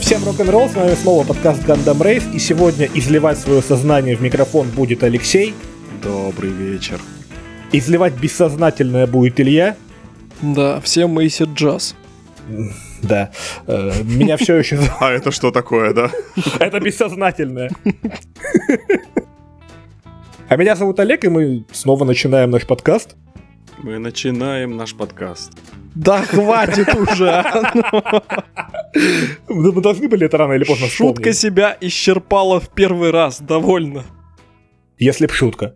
Всем рок-н-ролл, с вами снова подкаст Gundam Race, и сегодня изливать свое сознание в микрофон будет Алексей. Добрый вечер. Изливать бессознательное будет Илья. Да, всем Мейсер Джаз. Да. Э, меня все еще... А это что такое, да? Это бессознательное. А меня зовут Олег, и мы снова начинаем наш подкаст. Мы начинаем наш подкаст. Да хватит уже! Мы должны были это рано или поздно Шутка себя исчерпала в первый раз, довольно. Если б шутка.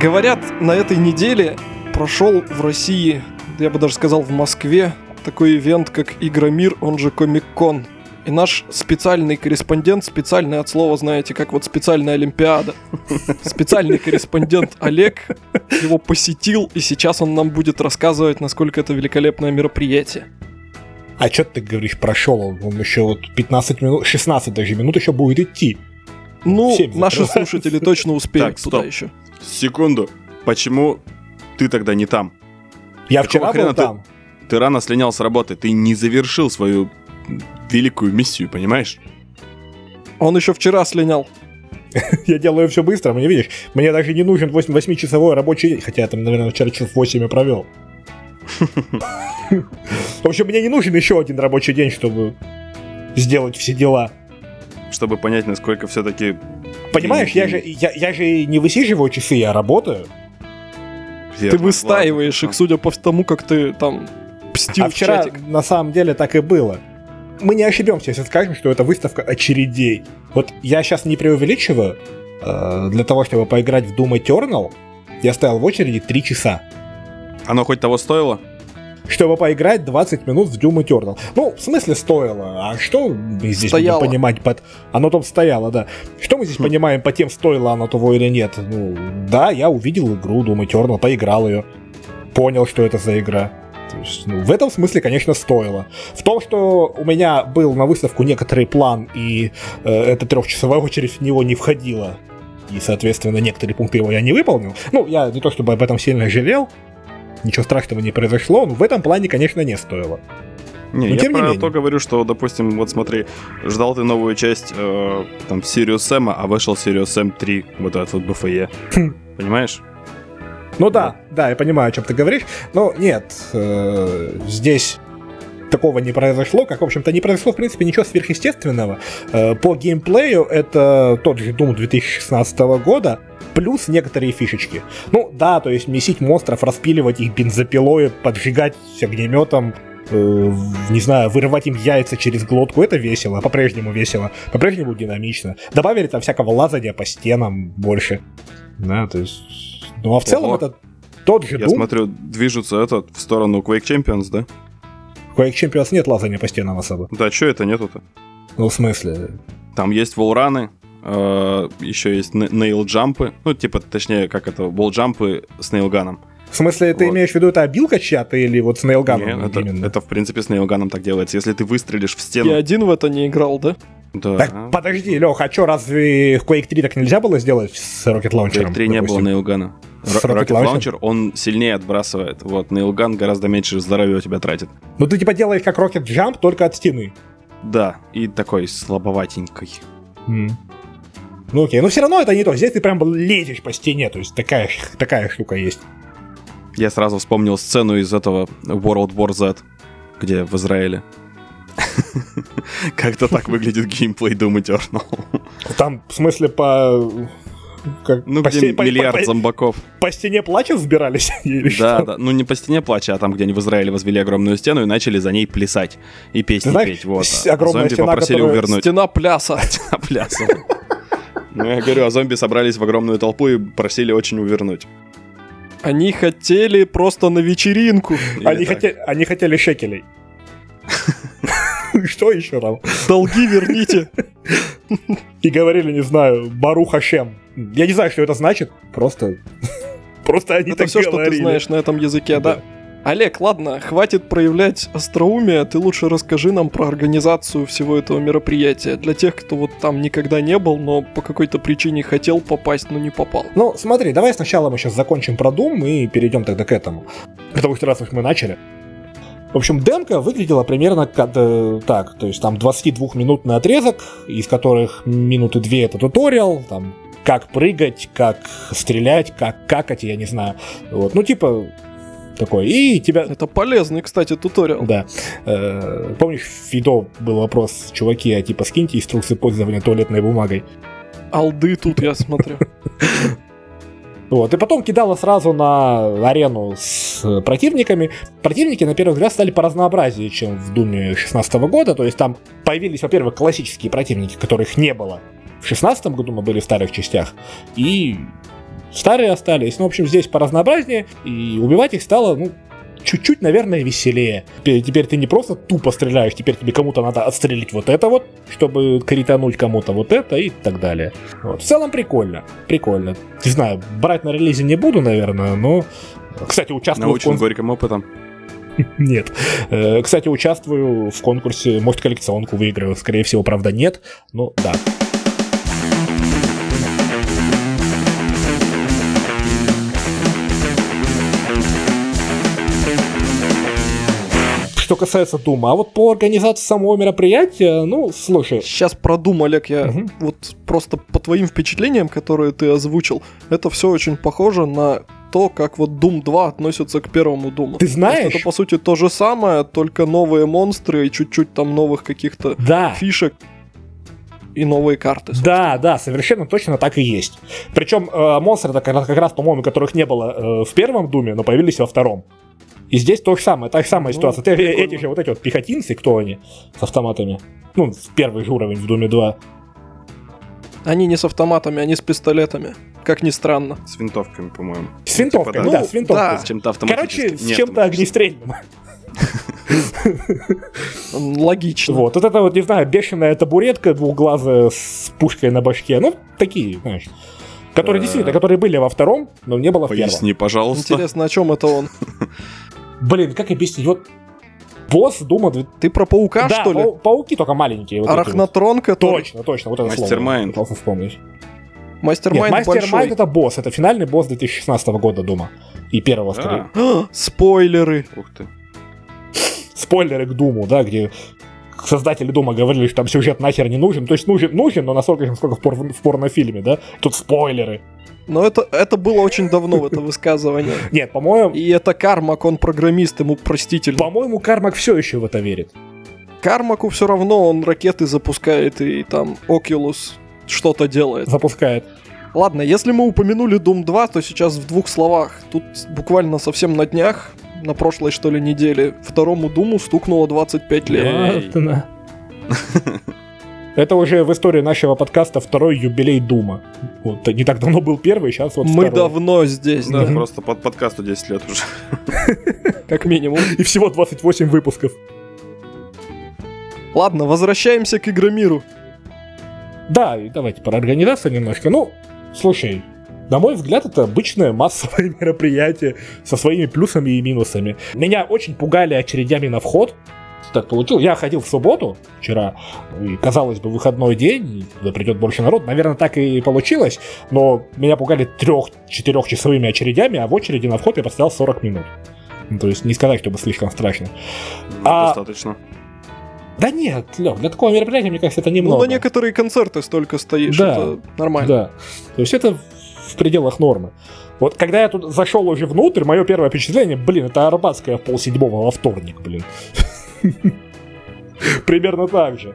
Говорят, на этой неделе прошел в России, я бы даже сказал в Москве, такой ивент, как Игромир, он же Комик-кон. И наш специальный корреспондент, специальный от слова, знаете, как вот специальная Олимпиада. Специальный корреспондент Олег его посетил, и сейчас он нам будет рассказывать, насколько это великолепное мероприятие. А что ты говоришь, прошел он? Он еще вот 15 минут, 16 даже минут еще будет идти. Ну, наши слушатели точно успеют так, туда стоп. еще. Секунду. Почему ты тогда не там? Я Какого вчера был ты- там. Ты рано слинял с работы, ты не завершил свою великую миссию, понимаешь? Он еще вчера слинял. Я делаю все быстро, мне видишь, мне даже не нужен 8 8-часовой рабочий день, хотя я там, наверное, вчера часов 8 и провел. В общем, мне не нужен еще один рабочий день, чтобы сделать все дела. Чтобы понять, насколько все-таки... Понимаешь, я же, я, я же не высиживаю часы, я работаю. Ты выстаиваешь их, судя по тому, как ты там пстил а в вчера чатик. на самом деле так и было. Мы не ошибемся, если скажем, что это выставка очередей. Вот я сейчас не преувеличиваю. э, Для того, чтобы поиграть в Doom Eternal, я стоял в очереди 3 часа. Оно хоть того стоило? Чтобы поиграть 20 минут в Doom Eternal. Ну, в смысле стоило. А что мы здесь Стояло. будем понимать под... Оно там стояло, да. Что мы здесь Хм. понимаем по тем, стоило оно того или нет? Ну, да, я увидел игру Doom Eternal, поиграл ее. Понял, что это за игра. То есть, ну, в этом смысле, конечно, стоило. В том, что у меня был на выставку некоторый план, и э, эта трехчасовая очередь в него не входила. И, соответственно, некоторые пункты его я не выполнил. Ну, я не то чтобы об этом сильно жалел, ничего страшного не произошло, но в этом плане, конечно, не стоило. Не, Но я тем не про менее. то говорю, что, допустим, вот смотри, ждал ты новую часть э, там Sirius Sam, а вышел Sirius Sam 3, вот этот вот BFE. Хм. Понимаешь? Ну да, да, я понимаю, о чем ты говоришь, но нет, э, здесь такого не произошло, как, в общем-то, не произошло, в принципе, ничего сверхъестественного. Э, по геймплею это тот же Doom 2016 года, плюс некоторые фишечки. Ну да, то есть месить монстров, распиливать их бензопилой, поджигать огнеметом, э, не знаю, вырывать им яйца через глотку, это весело, по-прежнему весело, по-прежнему динамично. Добавили там всякого лазания по стенам больше. Да, то есть... Ну а в целом Ого. это тот же Я Doom. смотрю, движутся этот в сторону Quake Champions, да? Quake Champions нет лазания по стенам особо. Да, что это нету-то? Ну, в смысле... Там есть волраны, еще есть не- нейл-джампы, ну, типа, точнее, как это, волл-джампы с нейлганом. В смысле, ты Вот. имеешь в виду это обилка чья-то или вот с нейлганом Не, это, именно? это, в принципе, с нейлганом так делается. Если ты выстрелишь в Я стену... один в это не играл, да? Да. Так, подожди, Лех, а что, разве в Quake 3 так нельзя было сделать с Rocket Launcher? Quake 3 не было нейлгана. Rocket Rocket Launcher? Он сильнее отбрасывает. Вот, нейлган гораздо меньше здоровья у тебя тратит. Ну, ты типа делаешь как Rocket Jump, только от стены. Да, и такой слабоватенькой. Ну окей, но все равно это не то. Здесь ты прям лезешь по стене, то есть такая, такая штука есть. Я сразу вспомнил сцену из этого World War Z, где в Израиле. Как-то так выглядит геймплей Doom Eternal. Там, в смысле, по... как, Ну, по, где стене- миллиард по- зомбаков. по стене плача взбирались? Или Да, что? да. Ну, не по стене плача, а там, где они в Израиле возвели огромную стену и начали за ней плясать. И песни знаешь, петь. Вот. А огромная зомби стена, попросили которая- увернуть. Стена пляса. Стена пляса. Ну, я говорю, а зомби собрались в огромную толпу и просили очень увернуть. Они хотели просто на вечеринку. Они, хотели, они хотели шекелей. Что еще там? Долги верните. И говорили, не знаю, Бару Хашем. Я не знаю, что это значит. Просто... Просто они Это так все, что ты знаешь на этом языке, да? Олег, ладно, хватит проявлять остроумие, ты лучше расскажи нам про организацию всего этого мероприятия. Для тех, кто вот там никогда не был, но по какой-то причине хотел попасть, но не попал. Ну, смотри, давай сначала мы сейчас закончим про Doom и перейдем тогда к этому. Потому что раз уж мы начали. В общем, демка выглядела примерно как, э, так, то есть там 22-минутный отрезок, из которых минуты две это туториал, там как прыгать, как стрелять, как какать, я не знаю. Вот, ну типа такой. И тебя... Это полезный, кстати, туториал. Да. Э, помнишь, в Фидо был вопрос, чуваки, а типа скиньте инструкции пользования туалетной бумагой. Алды тут, я смотрю. Вот, и потом кидала сразу на арену с противниками. Противники, на первый взгляд, стали по разнообразию, чем в Думе 16 года. То есть там появились, во-первых, классические противники, которых не было в 16 году, мы были в старых частях. И старые остались. Ну, в общем, здесь по разнообразнее. И убивать их стало, ну, чуть-чуть, наверное, веселее. Теперь ты не просто тупо стреляешь, теперь тебе кому-то надо отстрелить вот это вот, чтобы критануть кому-то вот это и так далее. Вот. В целом прикольно, прикольно. Не знаю, брать на релизе не буду, наверное, но... Кстати, участвую Научен в... горьким опытом. Нет. Э, кстати, участвую в конкурсе, может, коллекционку выиграю. Скорее всего, правда, нет. Но да. Что касается Дума. А вот по организации самого мероприятия, ну, слушай. Сейчас про Дум, Олег, я угу. вот просто по твоим впечатлениям, которые ты озвучил, это все очень похоже на то, как вот Doom 2 относится к первому Думу. Ты знаешь? это, по сути, то же самое, только новые монстры и чуть-чуть там новых каких-то да. фишек и новые карты. Собственно. Да, да, совершенно точно так и есть. Причем э, монстры, как раз, как раз по-моему, которых не было э, в первом Думе, но появились во втором. И здесь то же самое, та же самая ну, ситуация. Ты, эти же вот эти вот пехотинцы, кто они с автоматами? Ну, первый же уровень в Думе 2. Они не с автоматами, они с пистолетами. Как ни странно. С винтовками, по-моему. С винтовками, ну, да, с винтовками. Да. С чем-то Короче, с чем-то огнестрельным. Логично. Вот, вот это вот, не знаю, бешеная табуретка двухглазая с пушкой на башке. Ну, такие, знаешь. Которые э. действительно, которые были во втором, но не было в первом. Поясни, пожалуйста. Интересно, о чем это он? Блин, как объяснить? Вот босс Дума... Ты про паука, да, что ли? Пау- пауки только маленькие. Вот Арахнотрон, вот. который... Точно, точно, вот это Мастер-майнд. слово. вспомнить. Мастер-майнд Мастер-майнд это босс, это финальный босс 2016 года Дума. И первого, да. скорее. Спойлеры. Ух ты. Спойлеры к Думу, да, где создатели Дума говорили, что там сюжет нахер не нужен. То есть нужен, нужен, но настолько, насколько в, пор, в порнофильме, да? Тут спойлеры. Но это, это было очень давно, это высказывание. Нет, по-моему... И это Кармак, он программист, ему простительно. По-моему, Кармак все еще в это верит. Кармаку все равно, он ракеты запускает, и там Oculus что-то делает. Запускает. Ладно, если мы упомянули Doom 2, то сейчас в двух словах. Тут буквально совсем на днях, на прошлой что ли неделе, второму Думу стукнуло 25 лет. Ладно. Это уже в истории нашего подкаста второй юбилей Дума. Вот, не так давно был первый, сейчас вот Мы второй. давно здесь, да. да. Просто под подкасту 10 лет уже. Как минимум. И всего 28 выпусков. Ладно, возвращаемся к Игромиру. Да, и давайте про организацию немножко. Ну, слушай, на мой взгляд, это обычное массовое мероприятие со своими плюсами и минусами. Меня очень пугали очередями на вход, так получилось. Я ходил в субботу вчера, и, казалось бы, выходной день, туда придет больше народ. Наверное, так и получилось, но меня пугали трех-четырехчасовыми очередями, а в очереди на вход я постоял 40 минут. Ну, то есть не сказать, чтобы слишком страшно. Ну, а... Достаточно. Да нет, Лёх, для такого мероприятия, мне кажется, это немного. Ну, на некоторые концерты столько стоишь, да, это нормально. Да, то есть это в пределах нормы. Вот когда я тут зашел уже внутрь, мое первое впечатление, блин, это Арбатская в полседьмого во вторник, блин. Примерно так же.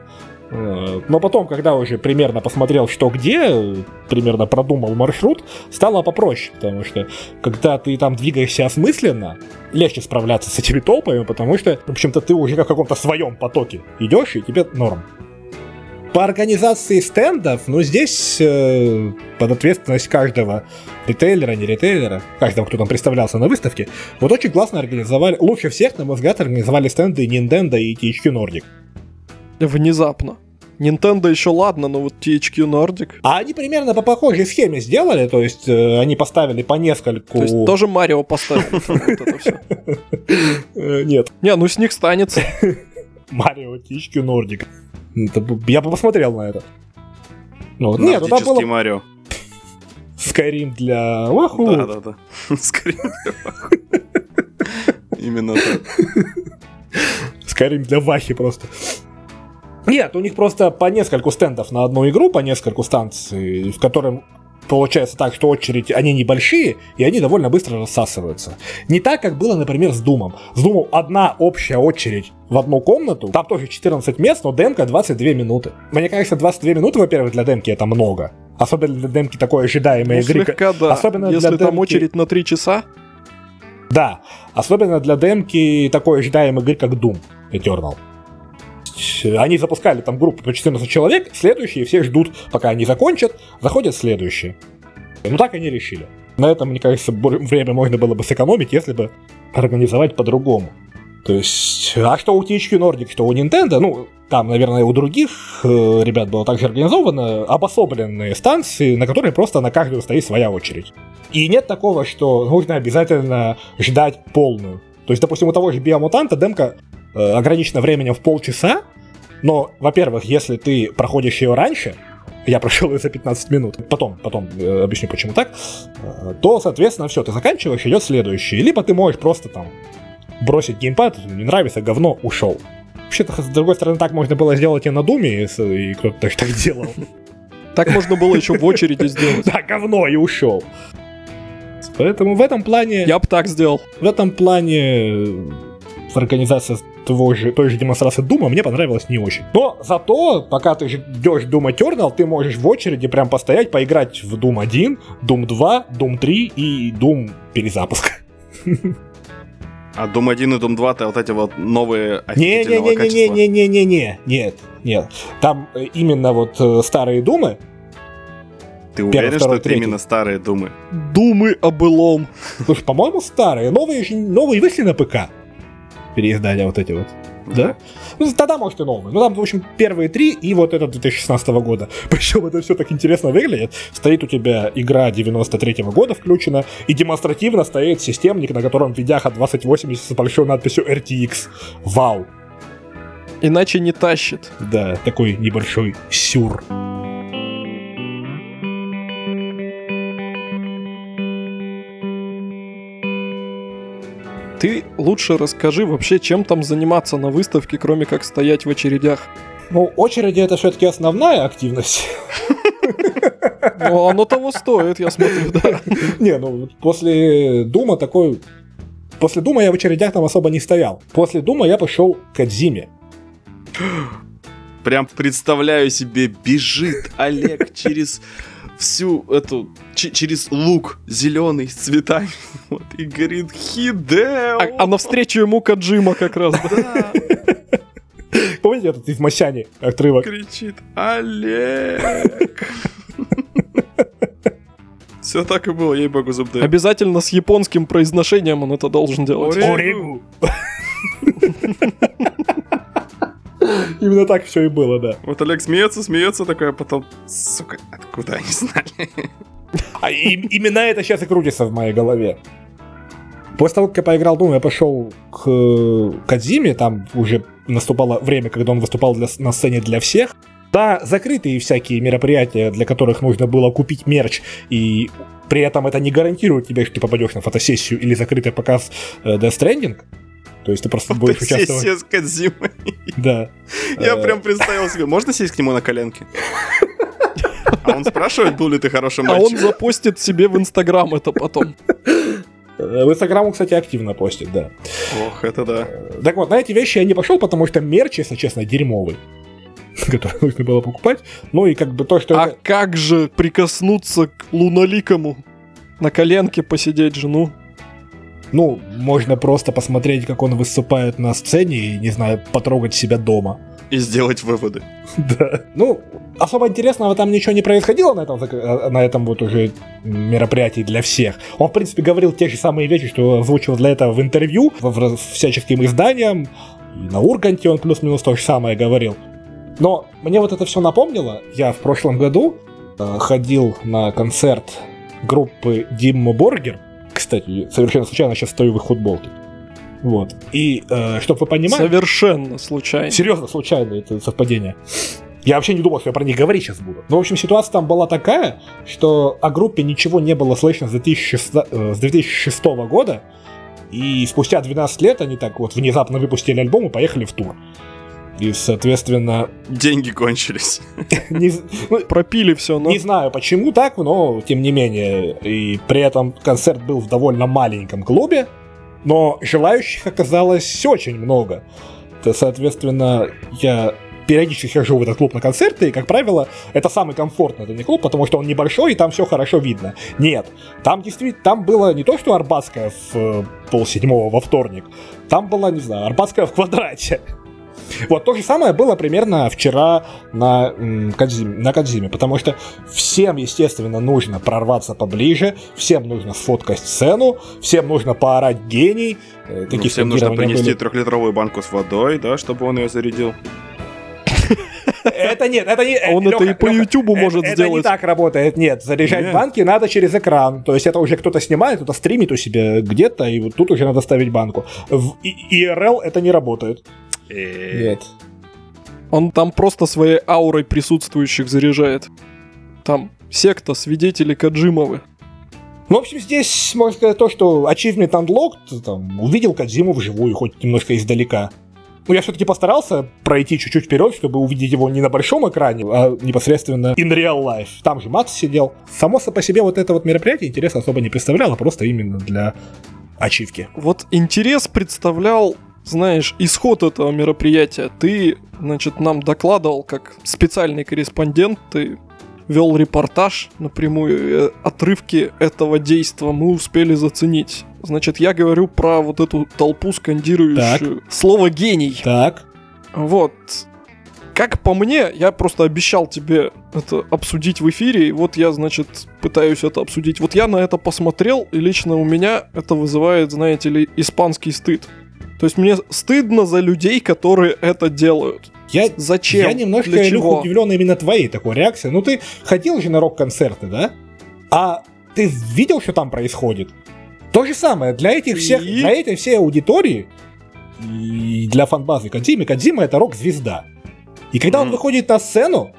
Но потом, когда уже примерно посмотрел, что где, примерно продумал маршрут, стало попроще, потому что когда ты там двигаешься осмысленно, легче справляться с этими толпами, потому что, в общем-то, ты уже в каком-то своем потоке идешь, и тебе норм. По организации стендов, ну, здесь э, под ответственность каждого ритейлера, не ритейлера, каждого, кто там представлялся на выставке, вот очень классно организовали, лучше всех, на мой взгляд, организовали стенды Nintendo и THQ Nordic. Внезапно. Nintendo еще ладно, но вот THQ Nordic. А они примерно по похожей схеме сделали, то есть э, они поставили по нескольку... То есть тоже Марио поставил. вот это всё. Э, Нет, Не, ну с них станется. Марио. Это б- Я бы посмотрел на это. Ну, вот. нет, там было Марио. Skyrim для Wahoo. Да, да, да. Скорее. Именно так. Skyrim для Вахи просто. Нет, у них просто по нескольку стендов на одну игру, по нескольку станций, в котором получается так, что очередь, они небольшие, и они довольно быстро рассасываются. Не так, как было, например, с Думом. С Думом одна общая очередь в одну комнату, там тоже 14 мест, но демка 22 минуты. Мне кажется, 22 минуты, во-первых, для демки это много. Особенно для демки такой ожидаемой Ну, игры. слегка, да. Особенно Если для там демки. очередь на 3 часа, Да, особенно для демки такой ожидаемой игры, как Doom Eternal. Они запускали там группу по 14 человек, следующие все ждут, пока они закончат, заходят следующие. Ну так они решили. На этом, мне кажется, время можно было бы сэкономить, если бы организовать по-другому. То есть, а что у THQ Nordic, что у Nintendo, ну, там, наверное, у других э, ребят было также организовано, обособленные станции, на которые просто на каждую стоит своя очередь. И нет такого, что нужно обязательно ждать полную. То есть, допустим, у того же биомутанта демка э, ограничена временем в полчаса, но, во-первых, если ты проходишь ее раньше, я прошел ее за 15 минут, потом, потом э, объясню, почему так, э, то, соответственно, все, ты заканчиваешь, идет следующий. Либо ты можешь просто там бросить геймпад, не нравится, говно, ушел. Вообще-то, с другой стороны, так можно было сделать и на Думе, и, и кто-то тоже так делал. так можно было еще в очереди сделать. Да, говно, и ушел. Поэтому в этом плане... Я бы так сделал. В этом плане организация того же, той же демонстрации Дума мне понравилась не очень. Но зато, пока ты ждешь Doom Eternal, ты можешь в очереди прям постоять, поиграть в Doom 1, Doom 2, Doom 3 и Doom перезапуск. А Doom 1 и Doom 2 это вот эти вот новые офигительного качества. Не-не-не-не-не-не-не-не, нет, нет. Там именно вот старые Думы, Ты уверен, что второй, это третий. именно старые Думы? Думы о былом. слушай, по-моему, старые, новые, новые вышли на ПК. Переиздания вот эти вот. Да? Ну, тогда, может, и новые. Ну, там, в общем, первые три и вот этот 2016 года. Причем это все так интересно выглядит. Стоит у тебя игра 93 года включена, и демонстративно стоит системник, на котором видяха 2080 с большой надписью RTX. Вау. Иначе не тащит. Да, такой небольшой сюр. Ты лучше расскажи вообще, чем там заниматься на выставке, кроме как стоять в очередях. Ну, очереди это все-таки основная активность. Ну, оно того стоит, я смотрю, да. Не, ну вот после Дума такой... После Дума я в очередях там особо не стоял. После Дума я пошел к Адзиме. Прям представляю себе, бежит Олег через всю эту, ч- через лук зеленый с цветами, вот, и говорит Хидео. А, а навстречу ему Каджима как раз, да. Помните этот из Масяни отрывок? кричит Олег. Все так и было, ей-богу, зубды. Обязательно с японским произношением он это должен делать. Ори- Оригу. Именно так все и было, да. Вот Олег смеется, смеется такой, а потом, сука, откуда они знали? А и- именно это сейчас и крутится в моей голове. После того, как я поиграл Doom, я пошел к э, Кадзиме, там уже наступало время, когда он выступал для- на сцене для всех. Да, закрытые всякие мероприятия, для которых нужно было купить мерч, и при этом это не гарантирует тебе, что ты попадешь на фотосессию или закрытый показ э, Death Stranding. То есть ты просто будешь участвовать. С Кодзимой. Да. Я Э, прям представил себе, можно сесть к нему на коленки? А он спрашивает, был ли ты хорошим А он мальчиком? запостит себе в Инстаграм это потом. э, В Инстаграму, кстати, активно постит, да. Ох, это да. Э, Так вот, на эти вещи я не пошел, потому что мерч, если честно, дерьмовый. Который нужно было покупать. Ну и как бы то, что А это... как же прикоснуться к луналикому? На коленке посидеть жену? Ну, можно просто посмотреть, как он выступает на сцене и, не знаю, потрогать себя дома. И сделать выводы. Да. Ну, особо интересного там ничего не происходило на этом, э, на этом вот уже мероприятии для всех. Он, в принципе, говорил те же самые вещи, что озвучил для этого в интервью, в, всяческим изданиям. На Урганте он плюс-минус то же самое говорил. Но мне вот это все напомнило. Я в прошлом году э, ходил на концерт группы Диммо Боргер. Кстати, совершенно случайно сейчас стою в их футболке. Вот. И, э, чтобы вы понимали... Совершенно случайно. Серьезно, случайно это совпадение. Я вообще не думал, что я про них говорить сейчас буду. Но, в общем, ситуация там была такая, что о группе ничего не было слышно с 2006, э, с 2006 года, и спустя 12 лет они так вот внезапно выпустили альбом и поехали в тур. И, соответственно... Деньги кончились. Не, ну, Пропили все, но... не знаю, почему так, но тем не менее. И при этом концерт был в довольно маленьком клубе, но желающих оказалось очень много. То, соответственно, я периодически хожу в этот клуб на концерты, и, как правило, это самый комфортный это не клуб, потому что он небольшой, и там все хорошо видно. Нет, там действительно, там было не то, что Арбатская в э, полседьмого во вторник, там была, не знаю, Арбатская в квадрате. Вот то же самое было примерно вчера на, м, Кодзиме, на Кодзиме, потому что всем, естественно, нужно прорваться поближе, всем нужно сфоткать сцену, всем нужно поорать гений. э, Ну, Такие всем нужно принести были. трехлитровую банку с водой, да, чтобы он ее зарядил. Это нет, это не... А он это и по Ютубу э, может это не сделать. так работает, нет. Заряжать Нет. банки надо через экран. То есть это уже кто-то снимает, кто-то стримит у себя где-то, и вот тут уже надо ставить банку. В И- IRL это не работает. Э, Нет. Он там просто своей аурой присутствующих заряжает. Там секта, свидетели Каджимовы. Ну, в общем, здесь можно сказать то, что Achievement Unlocked, там, увидел Кадзиму вживую, хоть немножко издалека. Ну, я все-таки постарался пройти чуть-чуть вперед, чтобы увидеть его не на большом экране, а непосредственно in real life. Там же Макс сидел. Само по себе вот это вот мероприятие интереса особо не представляло, просто именно для ачивки. Вот интерес представлял, знаешь, исход этого мероприятия. Ты, значит, нам докладывал как специальный корреспондент, ты вел репортаж напрямую, э, отрывки этого действа мы успели заценить. Значит, я говорю про вот эту толпу скандирующую слово «гений». Так. Вот. Как по мне, я просто обещал тебе это обсудить в эфире, и вот я, значит, пытаюсь это обсудить. Вот я на это посмотрел, и лично у меня это вызывает, знаете ли, испанский стыд. То есть мне стыдно за людей, которые это делают. Я, Зачем? я немножко, Для Илюх, удивлен именно твоей такой реакцией. Ну, ты ходил же на рок-концерты, да? А ты видел, что там происходит? То же самое для этих всех, И? для этой всей аудитории и для фанбазы Кадзимы, Кадзима это рок-звезда. И когда он Мгм. выходит на сцену,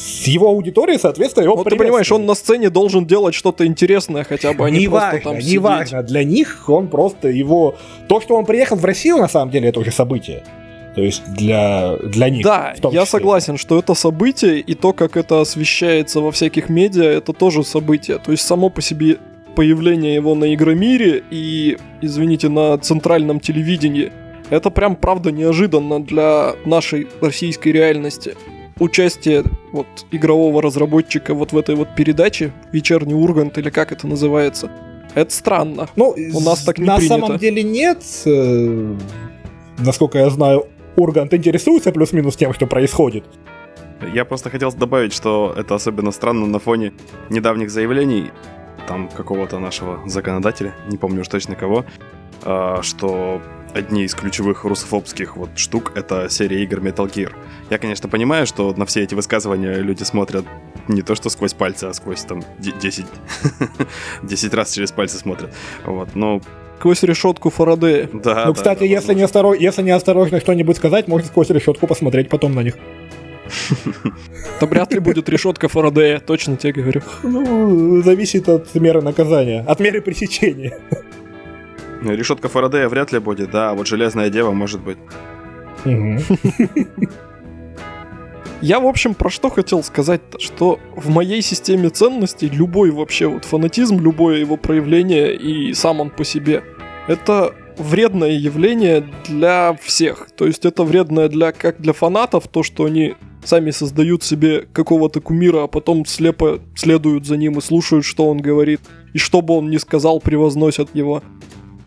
с его аудиторией, соответственно, его Вот ты понимаешь, он на сцене должен делать что-то интересное хотя бы, а не просто Неважно, там сидеть. неважно. Для них он просто его... То, что он приехал в Россию, на самом деле, это уже событие. То есть для, для них. Да, я числе. согласен, что это событие, и то, как это освещается во всяких медиа, это тоже событие. То есть само по себе появление его на Игромире и, извините, на центральном телевидении, это прям правда неожиданно для нашей российской реальности. Участие вот игрового разработчика вот в этой вот передаче «Вечерний Ургант» или как это называется, это странно. Ну, У нас так не на принято. самом деле нет. Э, Насколько я знаю, Ургант интересуется плюс-минус тем, что происходит. Я просто хотел добавить, что это особенно странно на фоне недавних заявлений там какого-то нашего законодателя, не помню уж точно кого, а, что одни из ключевых русофобских вот штук — это серия игр Metal Gear. Я, конечно, понимаю, что на все эти высказывания люди смотрят не то что сквозь пальцы, а сквозь там де- 10, 10 раз через пальцы смотрят. Вот, но Сквозь решетку Фарадея. да. ну, да, кстати, да, если, возможно. не осторож... если неосторожно что-нибудь сказать, можно сквозь решетку посмотреть потом на них. Это вряд ли будет решетка Фарадея, точно тебе говорю. Ну, зависит от меры наказания, от меры пресечения. Решетка Фарадея вряд ли будет, да, а вот Железная Дева может быть. Я, в общем, про что хотел сказать, что в моей системе ценностей любой вообще вот фанатизм, любое его проявление и сам он по себе, это вредное явление для всех. То есть это вредное для как для фанатов, то, что они сами создают себе какого-то кумира, а потом слепо следуют за ним и слушают, что он говорит, и что бы он ни сказал, превозносят его.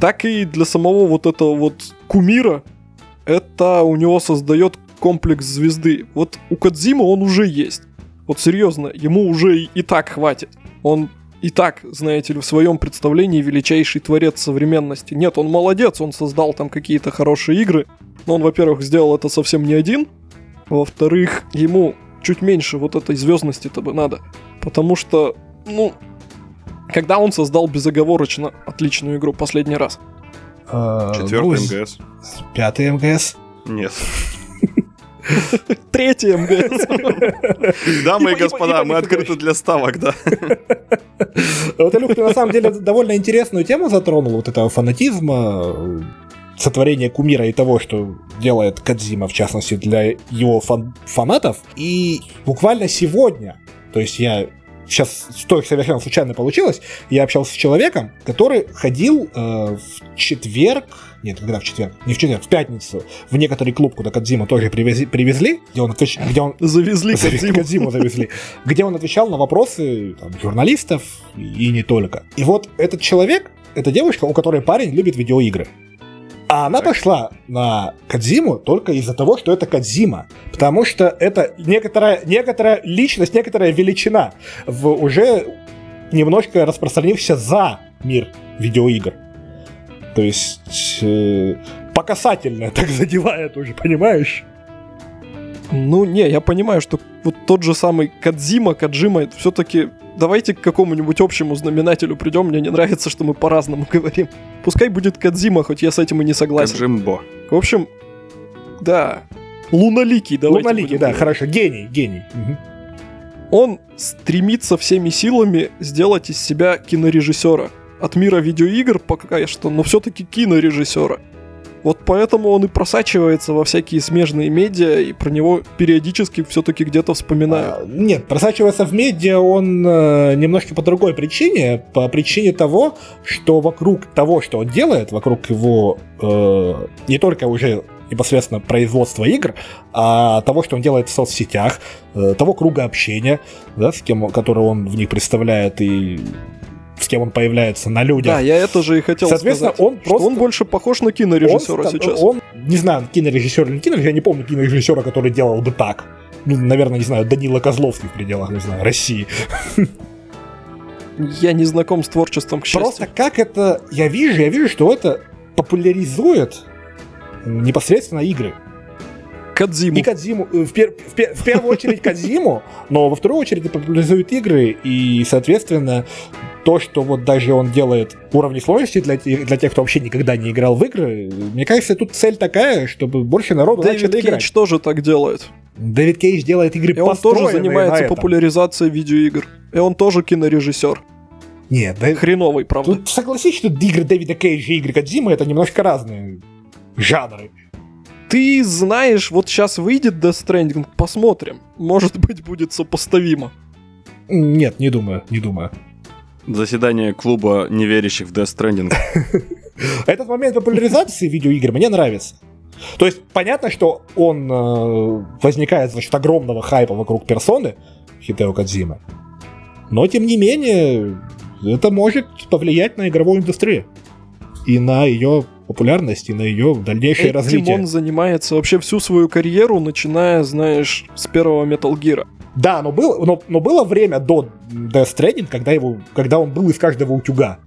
Так и для самого вот этого вот кумира, это у него создает комплекс звезды. Вот у Кадзима он уже есть. Вот серьезно, ему уже и, и так хватит. Он и так, знаете ли, в своем представлении величайший творец современности. Нет, он молодец, он создал там какие-то хорошие игры. Но он, во-первых, сделал это совсем не один. Во-вторых, ему чуть меньше вот этой звездности-то бы надо. Потому что, ну, когда он создал безоговорочно отличную игру последний раз? Э, Четвертый ну, МГС. Пятый МГС. Нет. Третий МГС. Дамы и И по- и господа, по мы открыты для ставок, да. Вот, Илюх, ты на самом деле довольно интересную тему затронул, вот этого фанатизма, сотворения кумира и того, что делает Кадзима, в частности, для его фан- фанатов. И буквально сегодня, то есть я сейчас только совершенно случайно получилось, я общался с человеком, который ходил э, в четверг, нет, когда в четверг, не в четверг, в пятницу, в некоторый клуб, куда Кадзима тоже привези- привезли, где он, отвеч- где он Завезли. Кодзиму завезли. Где он отвечал на вопросы там, журналистов и не только. И вот этот человек, эта девушка, у которой парень любит видеоигры. А она пошла на Кадзиму только из-за того, что это Кадзима. Потому что это некоторая, некоторая личность, некоторая величина в уже немножко распространившийся за мир видеоигр. То есть э, по касательно так задевает уже, понимаешь? Ну, не, я понимаю, что вот тот же самый Кадзима, Каджима, это все-таки... Давайте к какому-нибудь общему знаменателю придем. Мне не нравится, что мы по-разному говорим. Пускай будет Кадзима, хоть я с этим и не согласен. Каджимбо. В общем, да. Луналикий, давайте Луналикий, будем да, говорить. хорошо. Гений, гений. Он стремится всеми силами сделать из себя кинорежиссера. От мира видеоигр пока что, но все-таки кинорежиссера. Вот поэтому он и просачивается во всякие смежные медиа, и про него периодически все-таки где-то вспоминают. А, Нет, просачивается в медиа он э, немножко по другой причине. По причине того, что вокруг того, что он делает, вокруг его э, не только уже непосредственно производства игр, а того, что он делает в соцсетях, э, того круга общения, да, с кем, который он в них представляет и с кем он появляется на людях. Да, я это же и хотел Соответственно, сказать. он просто- он больше похож на кинорежиссера он, сейчас. Он, не знаю, кинорежиссер или не кинорежиссер, я не помню кинорежиссера, который делал бы так. Ну, наверное, не знаю, Данила Козловский в пределах, не знаю, России. Я не знаком с творчеством, к счастью. Просто как это я вижу, я вижу, что это популяризует непосредственно игры. Кадзиму. И Кадзиму, э, в, пер- в пер- в первую очередь Кадзиму, но во вторую очередь популяризует игры, и, соответственно, то, что вот даже он делает уровни сложности для, для тех, кто вообще никогда не играл в игры, мне кажется, тут цель такая, чтобы больше народу Дэвид начали играть. Кейдж тоже так делает. Дэвид Кейдж делает игры И он тоже занимается популяризацией видеоигр. И он тоже кинорежиссер. Нет, да, Хреновый, правда. тут согласись, что игры Дэвида Кейджа и игры Кадзимы это немножко разные жанры. Ты знаешь, вот сейчас выйдет Death Stranding, посмотрим. Может быть, будет сопоставимо. Нет, не думаю, не думаю. Заседание клуба неверящих в Death Stranding. Этот момент популяризации видеоигр мне нравится. То есть понятно, что он э, возникает за счет огромного хайпа вокруг персоны Хидео Кадзимы. Но тем не менее, это может повлиять на игровую индустрию. И на ее популярность, и на ее дальнейшее Этим развитие. он занимается вообще всю свою карьеру, начиная, знаешь, с первого Metal Gear. Да, но, был, но, но было время до Death Stranding, когда, его, когда он был из каждого утюга.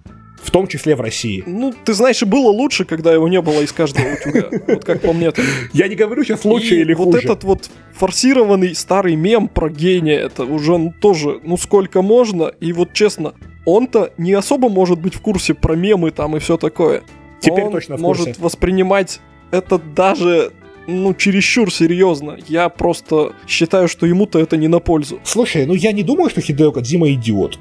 В том числе в России. Ну, ты знаешь, и было лучше, когда его не было из каждого утюга. Вот как по мне. Я не говорю сейчас лучше или вот хуже. этот вот форсированный старый мем про гения, это уже ну, тоже, ну сколько можно, и вот честно, он-то не особо может быть в курсе про мемы там и все такое. Теперь он точно в может курсе. воспринимать это даже, ну, чересчур серьезно. Я просто считаю, что ему-то это не на пользу. Слушай, ну я не думаю, что Хидео Кадзима идиот.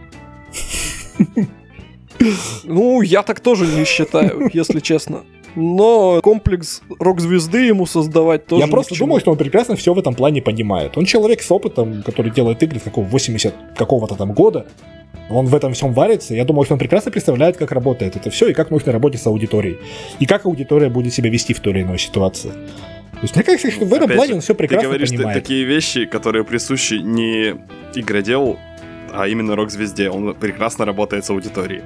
Ну, я так тоже не считаю, если честно. Но комплекс рок-звезды ему создавать тоже я просто думаю, что он прекрасно все в этом плане понимает. Он человек с опытом, который делает игры с какого 80 какого-то там года. Он в этом всем варится. Я думаю, что он прекрасно представляет, как работает это все и как нужно работать с аудиторией. И как аудитория будет себя вести в той или иной ситуации. То есть мне кажется, что в этом Опять плане же, он все Ты прекрасно говоришь ты- понимает. такие вещи, которые присущи не игроделу, а именно рок-звезде. Он прекрасно работает с аудиторией.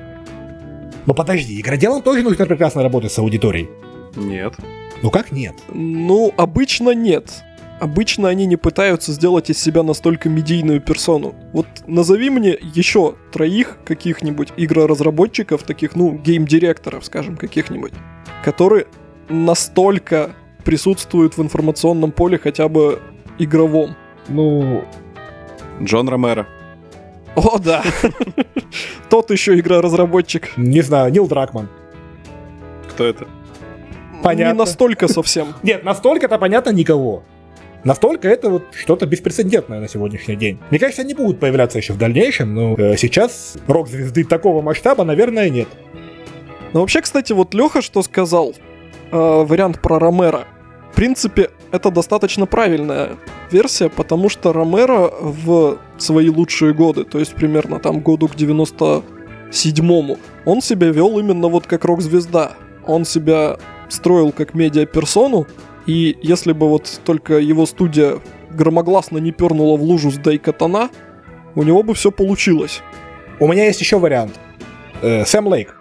Но подожди, игроделам тоже нужно прекрасно работать с аудиторией. Нет. Ну как нет? Ну, обычно нет. Обычно они не пытаются сделать из себя настолько медийную персону. Вот назови мне еще троих каких-нибудь игроразработчиков, таких, ну, гейм-директоров, скажем, каких-нибудь, которые настолько присутствуют в информационном поле хотя бы игровом? Ну, Джон Ромеро. О, да. Тот еще игра-разработчик. не знаю, Нил Дракман. Кто это? Понятно. Не настолько совсем. Нет, настолько-то понятно никого. Настолько это вот что-то беспрецедентное на сегодняшний день. Мне кажется, они будут появляться еще в дальнейшем, но э, сейчас рок-звезды такого масштаба, наверное, нет. Но вообще, кстати, вот Леха что сказал, э, вариант про Ромеро. В принципе, это достаточно правильная версия, потому что Ромеро в свои лучшие годы, то есть примерно там году к 97-му, он себя вел именно вот как рок-звезда. Он себя строил как медиаперсону, и если бы вот только его студия громогласно не пернула в лужу с Дайкатана, у него бы все получилось. У меня есть еще вариант. Э, Сэм Лейк.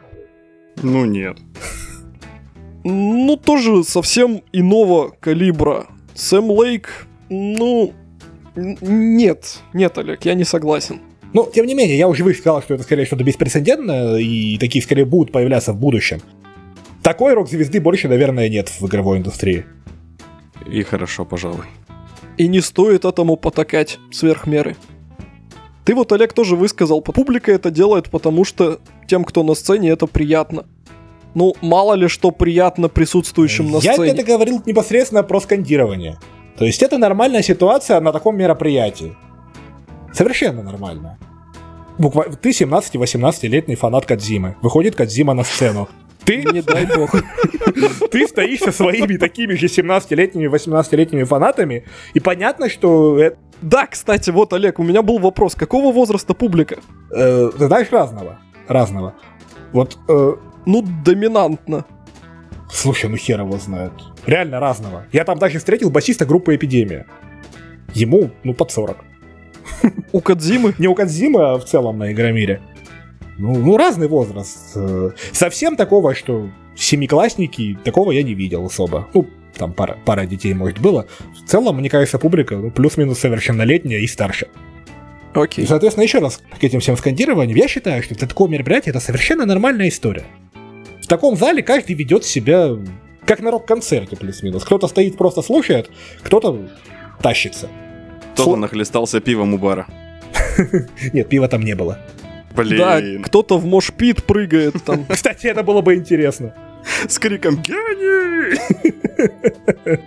Ну нет. Ну, тоже совсем иного калибра. Сэм Лейк, ну... Нет, нет, Олег, я не согласен. Ну, тем не менее, я уже выше сказал, что это скорее что-то беспрецедентное, и такие скорее будут появляться в будущем. Такой рок-звезды больше, наверное, нет в игровой индустрии. И хорошо, пожалуй. И не стоит этому потакать сверх меры. Ты вот, Олег, тоже высказал, публика это делает, потому что тем, кто на сцене, это приятно. Ну, мало ли что приятно присутствующим на я сцене. это говорил непосредственно про скандирование. То есть это нормальная ситуация на таком мероприятии. Совершенно нормально. Буква... Ты 17-18-летний фанат Кадзимы. Выходит Кадзима на сцену. Ты, Не дай бог. ты стоишь со своими такими же 17-летними, 18-летними фанатами, и понятно, что э, Да, кстати, вот, Олег, у меня был вопрос. Какого возраста публика? э, ты знаешь разного. Разного. Вот, э, Ну, доминантно. слушай, ну хер его знает. Реально разного. Я там даже встретил басиста группы Эпидемия. Ему, ну, под 40. У Кадзимы Не у Кадзимы, а в целом на Игромире. Ну, ну, разный возраст. Э, Совсем такого, что семиклассники, такого я не видел особо. Ну, там пара, пара детей, может, было. В целом, мне кажется, публика ну, плюс-минус совершеннолетняя и старше. И, Окей. соответственно, еще раз к этим всем скандированиям, я считаю, что для такого мероприятия это совершенно нормальная история. В таком зале каждый ведет себя как на рок-концерте, плюс-минус. Кто-то стоит, просто слушает, кто-то тащится. Кто-то Сло- нахлестался пивом у бара. Нет, пива там не было. Да, Блин. кто-то в мошпит прыгает там. Кстати, это было бы интересно. С криком «Гений!»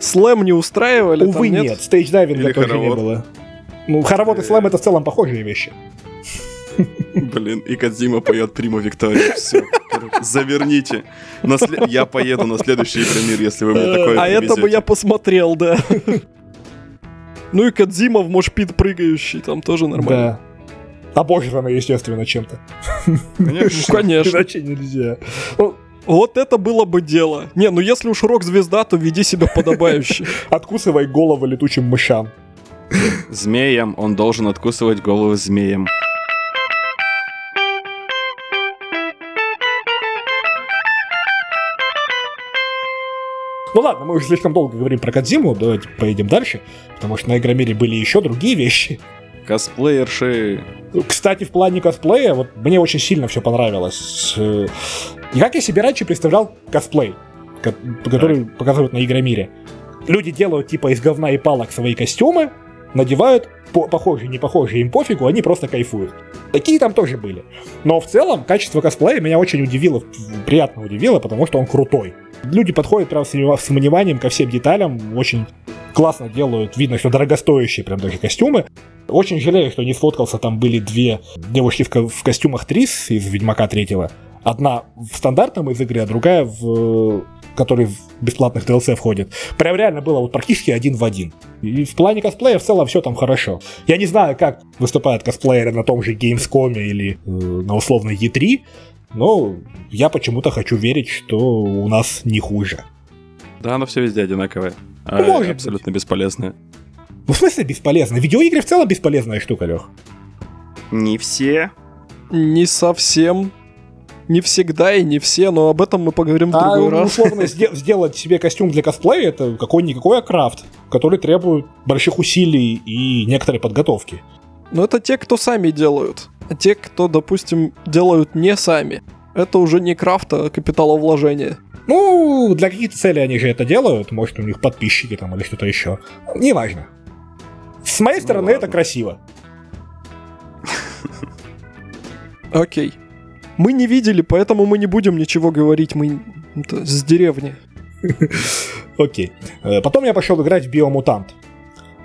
Слэм не устраивали там, Увы, нет, стейдж-дайвинга тоже не хоровод. было. Ну, хоровод и слэм это в целом похожие вещи. Блин, и Кадзима поет Приму Викторию. Все. Заверните. На Я поеду на следующий Игромир, если вы мне такое А это бы привезете. я посмотрел, да. Ну и Кадзима в мошпит прыгающий, там тоже нормально. Да. Обожрано, естественно, чем-то. Ну, Конечно. конечно. Иначе нельзя. Ну, Вот это было бы дело. Не, ну если уж рок-звезда, то веди себя подобающе. откусывай головы летучим мышам. Змеям он должен откусывать головы змеям. Ну ладно, мы уже слишком долго говорим про Кадзиму, давайте поедем дальше, потому что на Игромире были еще другие вещи. Косплеерши. Кстати, в плане косплея, вот мне очень сильно все понравилось. Э, И как я себе раньше представлял косплей, ко- который показывают на Игромире. Люди делают типа из говна и палок свои костюмы, надевают, по- похожие, не похожие, им пофигу, они просто кайфуют. Такие там тоже были. Но в целом качество косплея меня очень удивило, приятно удивило, потому что он крутой. Люди подходят прям с вни- с вниманием ко всем деталям, очень классно делают, видно, что дорогостоящие прям даже костюмы. Очень жалею, что не сфоткался, там были две девушки в, в костюмах Трис из Ведьмака третьего. Одна в стандартном из игры, а другая в который в бесплатных DLC входит. Прям реально было вот практически один в один. И в плане косплея в целом все там хорошо. Я не знаю, как выступают косплееры на том же Gamescom или э, на условной E3, но я почему-то хочу верить, что у нас не хуже. Да, оно все везде одинаковое. А, Ну, может абсолютно бесполезное. Ну, в смысле бесполезно? Видеоигры в целом бесполезная штука, Лех. Не все. Не совсем. Не всегда и не все, но об этом мы поговорим в А другой ну, раз. условно сде- сделать себе костюм для косплея это какой-никакой а крафт, который требует больших усилий и некоторой подготовки. Но это те, кто сами делают. А те, кто, допустим, делают не сами. Это уже не крафт, а капиталовложение. Ну, для каких-то целей они же это делают, может, у них подписчики там или что-то еще. Неважно. С моей стороны, ладно. это красиво. Окей. Мы не видели, поэтому мы не будем ничего говорить. Мы с деревни. Окей. Э, Потом я пошел играть в Биомутант.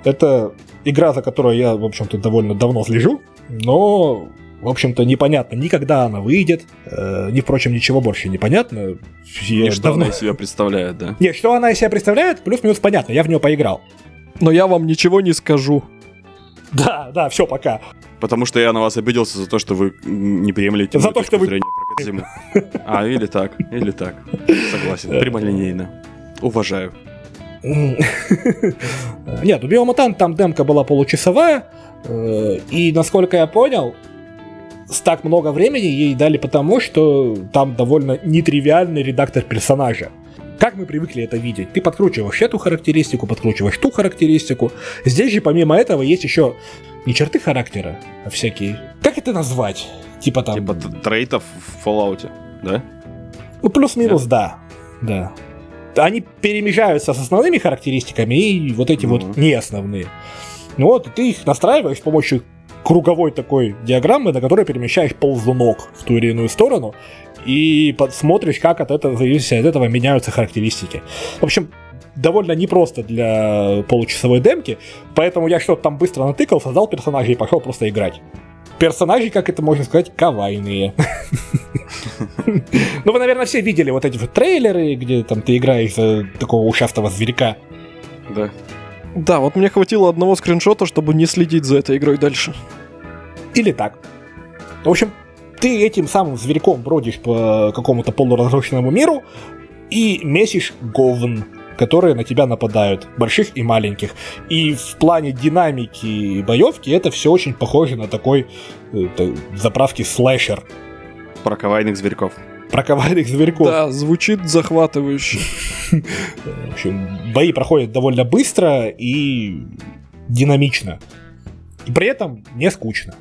Это игра, за которой я, в общем-то, довольно давно слежу, но, в общем-то, непонятно ни когда она выйдет, э, ни, впрочем, ничего больше не понятно. Я И что давно- она из себя представляет, да? Нет, что она из себя представляет, плюс-минус понятно, я в нее поиграл. Но я вам ничего не скажу. Да, да, все, пока. Потому что я на вас обиделся за то, что вы не приемлете За то, что вы- про Кодзиму. А, или так, или так. Согласен, прямолинейно. Уважаю. Нет, у Биомутант там демка была получасовая, и, насколько я понял, так много времени ей дали потому, что там довольно нетривиальный редактор персонажа. Как мы привыкли это видеть? Ты подкручиваешь эту характеристику, подкручиваешь ту характеристику. Здесь же помимо этого есть еще не черты характера, а всякие... Как это назвать? Типа там... Типа трейтов в Fallout, да? Ну, плюс-минус, да. Да. Они перемежаются с основными характеристиками и вот эти вот Мгм. не основные. Ну вот, и ты их настраиваешь с помощью круговой такой диаграммы, на которой перемещаешь ползунок в ту или иную сторону, и смотришь, как от этого, в зависимости от этого меняются характеристики. В общем, довольно непросто для получасовой демки, поэтому я что-то там быстро натыкал, создал персонажей и пошел просто играть. Персонажи, как это можно сказать, кавайные. Ну, вы, наверное, все видели вот эти вот трейлеры, где там ты играешь за такого ушастого зверька. Да. Да, вот мне хватило одного скриншота, чтобы не следить за этой игрой дальше. Или так. В общем, ты этим самым зверьком бродишь по какому-то полуразрушенному миру и месишь говн, которые на тебя нападают, больших и маленьких. И в плане динамики боевки это все очень похоже на такой э, т- заправки слэшер Про кавайных зверьков. Про коварных зверьков. Да, звучит захватывающе. В общем, бои проходят довольно быстро и динамично. И при этом не скучно.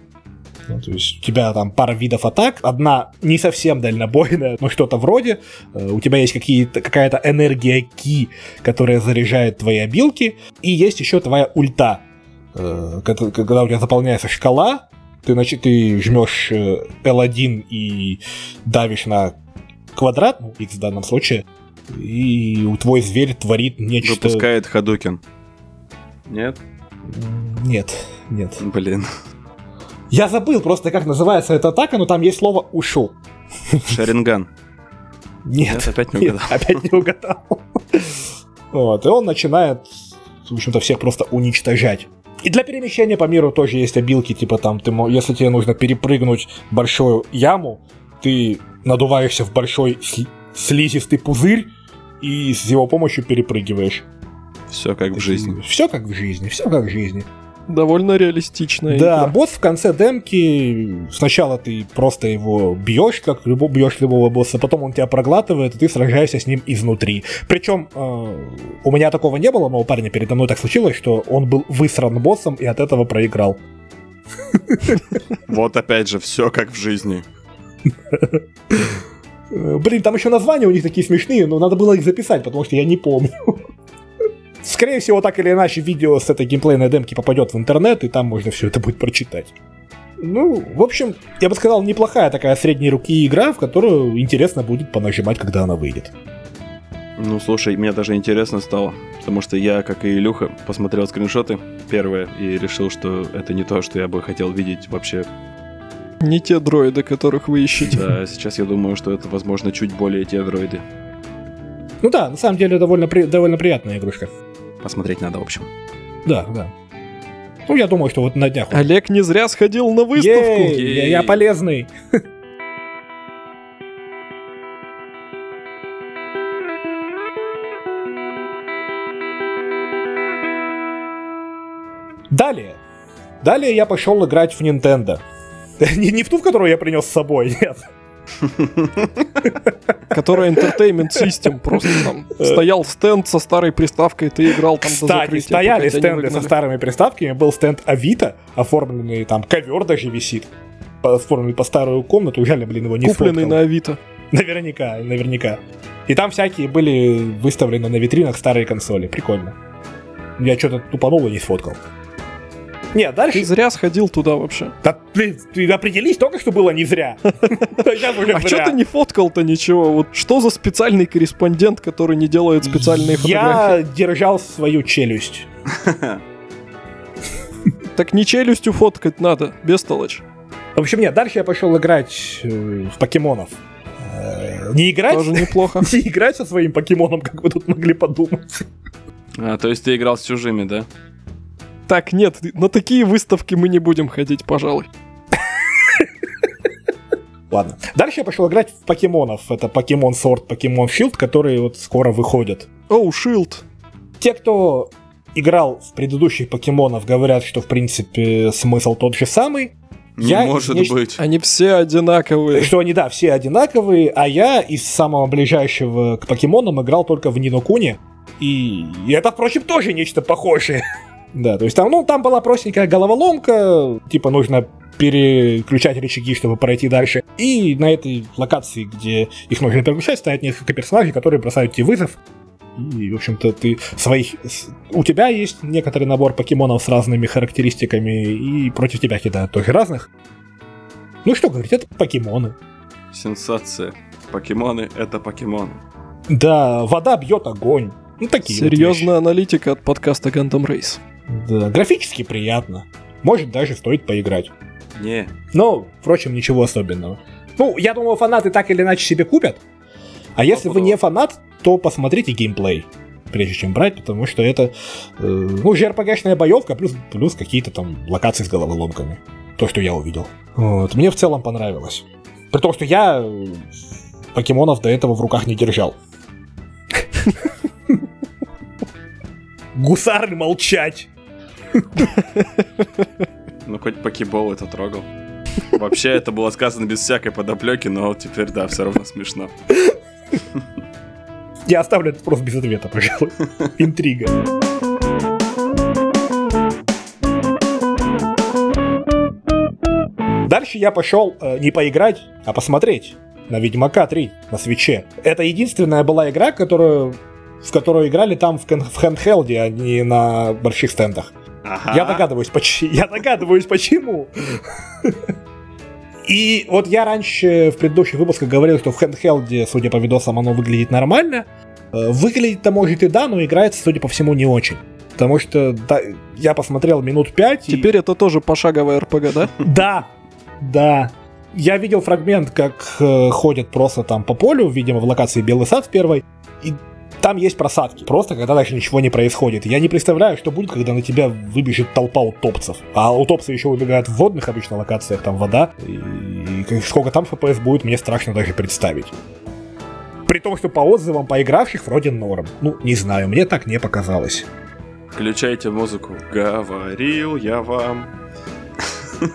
Ну, то есть у тебя там пара видов атак, одна не совсем дальнобойная, но что-то вроде. Э, У тебя есть какие-то, какая-то энергия ки, которая заряжает твои обилки, и есть еще твоя ульта. Э, Когда у тебя заполняется шкала, ты, значит, ты жмешь э, L1 и давишь на квадрат, ну, X в данном случае, и у твой зверь творит нечто... Выпускает Хадукин. Нет? Нет, нет. Блин. Я забыл просто, как называется эта атака, но там есть слово «ушел». Шаринган. Нет, Нет, опять не нет, угадал. опять не угадал. Вот, и он начинает, в общем-то, всех просто уничтожать. И для перемещения по миру тоже есть обилки, типа там, ты, если тебе нужно перепрыгнуть большую яму, ты надуваешься в большой сли- слизистый пузырь и с его помощью перепрыгиваешь. Все как в жизни. Все как в жизни, все как в жизни. Довольно реалистичная Да, игра. босс в конце демки, сначала ты просто его бьешь, как любо, бьешь любого босса, потом он тебя проглатывает, и ты сражаешься с ним изнутри. Причем э, у меня такого не было, но у парня передо мной так случилось, что он был высран боссом и от этого проиграл. Вот опять же, все как в жизни. Блин, там еще названия у них такие смешные, но надо было их записать, потому что я не помню. Скорее всего, так или иначе, видео с этой геймплейной демки попадет в интернет, и там можно все это будет прочитать. Ну, в общем, я бы сказал, неплохая такая средней руки игра, в которую интересно будет понажимать, когда она выйдет. Ну, слушай, мне даже интересно стало, потому что я, как и Илюха, посмотрел скриншоты первые и решил, что это не то, что я бы хотел видеть вообще. Не те дроиды, которых вы ищете. Да, сейчас я думаю, что это, возможно, чуть более те дроиды. Ну да, на самом деле довольно, при- довольно приятная игрушка. Посмотреть надо, в общем. Да, да. Ну, я думаю, что вот на днях... Олег не зря сходил на выставку. Ей, я, я полезный. Далее. Далее я пошел играть в Nintendo. Не, не в ту, в которую я принес с собой, нет. Которая Entertainment System просто там. Стоял стенд со старой приставкой, ты играл там до Кстати, закрытия. стояли стенды со старыми приставками, был стенд Авито, оформленный, там ковер даже висит, оформленный по старую комнату, реально, блин, его не Купленный сфоткал. на Авито. Наверняка, наверняка. И там всякие были выставлены на витринах старые консоли. Прикольно. Я что-то тупанул и не сфоткал. Не, дальше... Ты зря сходил туда вообще. Да ты, ты определись только, что было не зря. А что ты не фоткал-то ничего? Вот что за специальный корреспондент, который не делает специальные фотографии? Я держал свою челюсть. Так не челюстью фоткать надо, бестолочь. В общем, нет, дальше я пошел играть э, в покемонов. Э, Не играть, Тоже неплохо. не играть со своим покемоном, как вы тут могли подумать. А, то есть ты играл с чужими, да? Так, нет, на такие выставки мы не будем ходить, пожалуй. Ладно. Дальше я пошел играть в покемонов. Это Покемон Sword, Покемон Shield, которые вот скоро выходят. Оу, Шилд. Те, кто играл в предыдущих покемонов, говорят, что в принципе смысл тот же самый. Не Я может не- быть. Они все одинаковые. Что они, да, все одинаковые, а я из самого ближайшего к покемонам играл только в Нинокуне. И, и это, впрочем, тоже нечто похожее. Да, то есть там, ну, там была простенькая головоломка, типа нужно переключать рычаги, чтобы пройти дальше. И на этой локации, где их нужно переключать, стоят несколько персонажей, которые бросают тебе вызов. И, в общем-то, ты своих... У тебя есть некоторый набор покемонов с разными характеристиками, и против тебя кидают тоже разных. Ну что говорить, это покемоны. Сенсация. Покемоны — это покемоны. Да, вода бьет огонь. Ну, такие вот Серьезная аналитика от подкаста Gundam Race. Да, графически приятно. Может, даже стоит поиграть. Не. Но, впрочем, ничего особенного. Ну, я думаю, фанаты так или иначе себе купят. А если вы не фанат, то посмотрите геймплей, прежде чем брать, потому что это, э, ну, JRPG-шная боевка, плюс, плюс какие-то там локации с головоломками. То, что я увидел. Вот. Мне в целом понравилось. При том, что я э, покемонов до этого в руках не держал. Гусары молчать! Ну, хоть покебол это трогал. Вообще, это было сказано без всякой подоплеки, но теперь, да, все равно смешно. Я оставлю этот вопрос без ответа, пожалуй. Интрига. Дальше я пошел э, не поиграть, а посмотреть на Ведьмака 3 на свече. Это единственная была игра, которую, в которую играли там в, в handheld, а не на больших стендах. Ага. Я догадываюсь, почему. Я догадываюсь, почему. И вот я раньше в предыдущих выпусках говорил, что в handheld, судя по видосам, оно выглядит нормально. Э, Выглядит-то может и да, но играется, судя по всему, не очень. Потому что да, я посмотрел минут пять. и- Теперь это тоже пошаговая РПГ, да? Да, да. Я видел фрагмент, как э, ходят просто там по полю, видимо, в локации Белый сад в первой, и там есть просадки, просто когда дальше ничего не происходит. Я не представляю, что будет, когда на тебя выбежит толпа утопцев. А утопцы еще выбегают в водных обычно локациях, там вода, и, и сколько там FPS будет, мне страшно даже представить. При том, что по отзывам поигравших вроде норм. Ну, не знаю, мне так не показалось. Включайте музыку. Говорил я вам.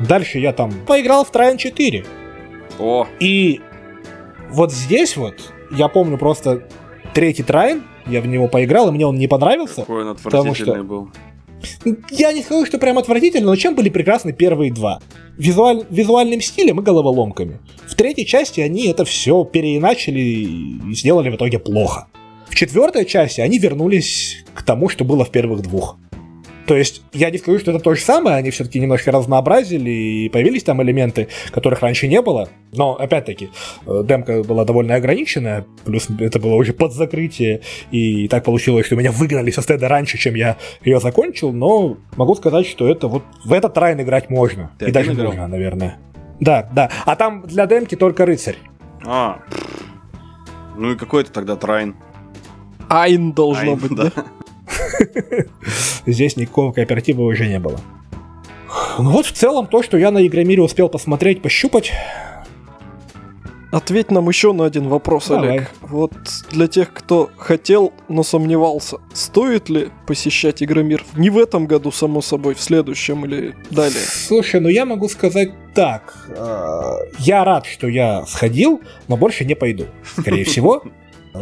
Дальше я там поиграл в Трайн 4. О, И вот здесь вот, я помню просто третий трайн, я в него поиграл, и мне он не понравился. какой он Потому отвратительный что- был. Я не скажу, что прям отвратительно, но чем были прекрасны первые два? Визуаль- визуальным стилем и головоломками. В третьей части они это все переиначили и сделали в итоге плохо. В четвертой части они вернулись к тому, что было в первых двух. То есть, я не скажу, что это то же самое, они все-таки немножко разнообразили, и появились там элементы, которых раньше не было. Но, опять-таки, э, демка была довольно ограниченная, плюс это было уже под закрытие, и так получилось, что меня выгнали со стеда раньше, чем я ее закончил, но могу сказать, что это вот в этот трайн играть можно. Ты и даже играл? нужно, наверное. Да, да. А там для демки только рыцарь. А, ну и какой это тогда трайн? Айн должно Айн, быть, да? Здесь никакого кооператива уже не было. Ну вот в целом то, что я на Игромире успел посмотреть, пощупать. Ответь нам еще на один вопрос, Давай. Олег. Вот для тех, кто хотел, но сомневался, стоит ли посещать Игромир не в этом году, само собой, в следующем или далее? Слушай, ну я могу сказать так. э, Я рад, что я сходил, но больше не пойду. Скорее всего.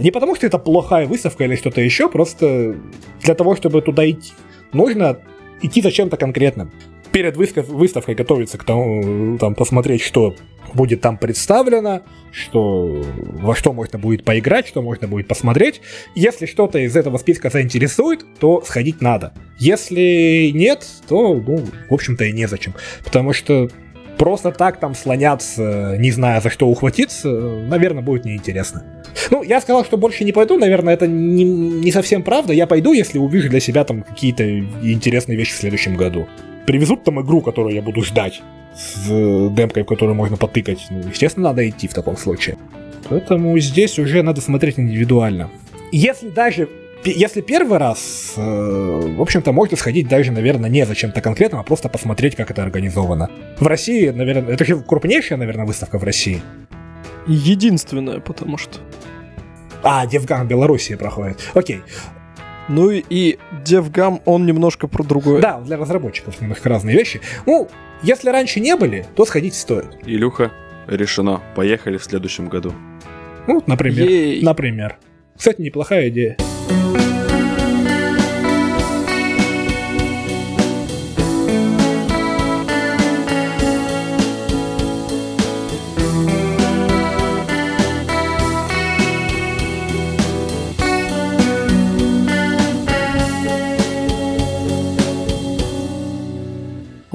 Не потому, что это плохая выставка или что-то еще, просто для того, чтобы туда идти, нужно идти за чем-то конкретным. Перед выставкой, готовиться к тому, там, посмотреть, что будет там представлено, что во что можно будет поиграть, что можно будет посмотреть. Если что-то из этого списка заинтересует, то сходить надо. Если нет, то, ну, в общем-то и незачем. Потому что просто так там слоняться, не зная за что ухватиться, наверное, будет неинтересно. Ну, я сказал, что больше не пойду, наверное, это не, не совсем правда. Я пойду, если увижу для себя там какие-то интересные вещи в следующем году. Привезут там игру, которую я буду ждать с демкой, в которую можно потыкать. Ну, естественно, надо идти в таком случае. Поэтому здесь уже надо смотреть индивидуально. Если даже если первый раз, э, в общем-то, можно сходить даже, наверное, не за чем-то конкретным, а просто посмотреть, как это организовано. В России, наверное, это же крупнейшая, наверное, выставка в России. Единственная, потому что. А, Девгам в Беларуси проходит. Окей. Ну и DevGam, он немножко про другое. Да, для разработчиков немножко разные вещи. Ну, если раньше не были, то сходить стоит. Илюха, решено. Поехали в следующем году. Ну, например. Ей. Например. Кстати, неплохая идея.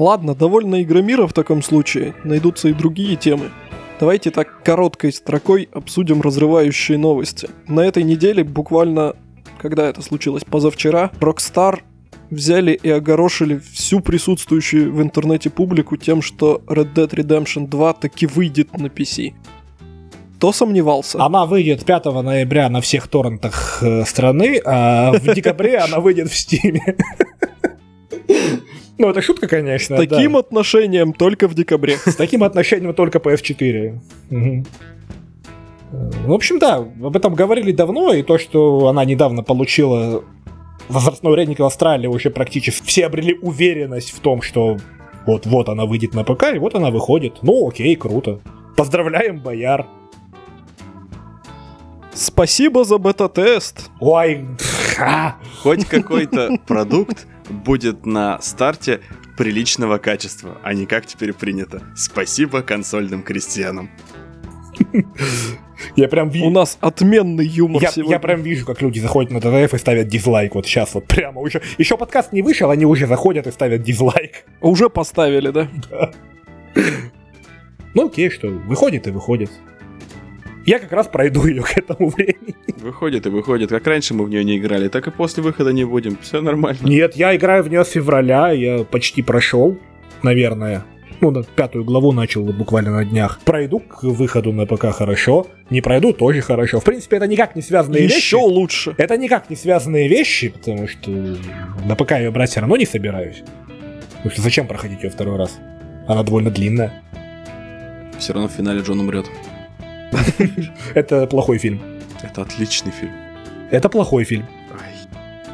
Ладно, довольно Игромира в таком случае, найдутся и другие темы. Давайте так короткой строкой обсудим разрывающие новости. На этой неделе, буквально, когда это случилось, позавчера, Rockstar взяли и огорошили всю присутствующую в интернете публику тем, что Red Dead Redemption 2 таки выйдет на PC. Кто сомневался? Она выйдет 5 ноября на всех торрентах э, страны, а в декабре она выйдет в Стиме. Ну, это шутка, конечно. С таким да. отношением только в декабре. С таким отношением только PS4. Угу. В общем, да, об этом говорили давно, и то, что она недавно получила возрастной рейтинг в Австралии, уже практически все обрели уверенность в том, что вот-вот она выйдет на ПК, и вот она выходит. Ну, окей, круто. Поздравляем, бояр. Спасибо за бета-тест. Ой, хоть какой-то продукт будет на старте приличного качества, а не как теперь принято. Спасибо консольным крестьянам. Я прям вижу. У нас отменный юмор я, сегодня. Я прям вижу, как люди заходят на ДТФ и ставят дизлайк. Вот сейчас вот прямо уже. Еще подкаст не вышел, они уже заходят и ставят дизлайк. Уже поставили, да? Да. Ну окей, что выходит и выходит. Я как раз пройду ее к этому времени. Выходит и выходит. Как раньше мы в нее не играли, так и после выхода не будем. Все нормально. Нет, я играю в нее с февраля, я почти прошел, наверное. Ну, пятую главу начал буквально на днях. Пройду к выходу на ПК хорошо, не пройду тоже хорошо. В принципе, это никак не связанные Еще вещи. Еще лучше. Это никак не связанные вещи, потому что на ПК ее брать все равно не собираюсь. Потому что зачем проходить ее второй раз? Она довольно длинная. Все равно в финале Джон умрет. Это плохой фильм. Это отличный фильм. Это плохой фильм.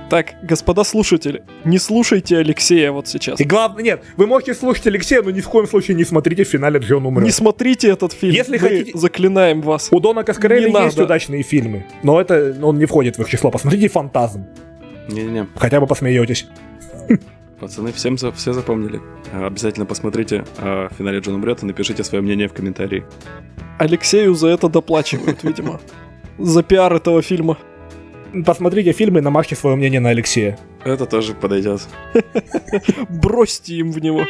Так, господа слушатели, не слушайте Алексея вот сейчас. И главное, нет, вы можете слушать Алексея, но ни в коем случае не смотрите в финале Джон умрет. Не смотрите этот фильм. Если Мы хотите, заклинаем вас. У Дона Каскарелли есть надо. удачные фильмы, но это он не входит в их число. Посмотрите Фантазм. Не-не-не. Хотя бы посмеетесь. Пацаны, всем за, все запомнили. Обязательно посмотрите о финале Джон умрет и напишите свое мнение в комментарии. Алексею за это доплачивают, видимо. За пиар этого фильма. Посмотрите фильмы и намажьте свое мнение на Алексея. Это тоже подойдет. Бросьте им в него.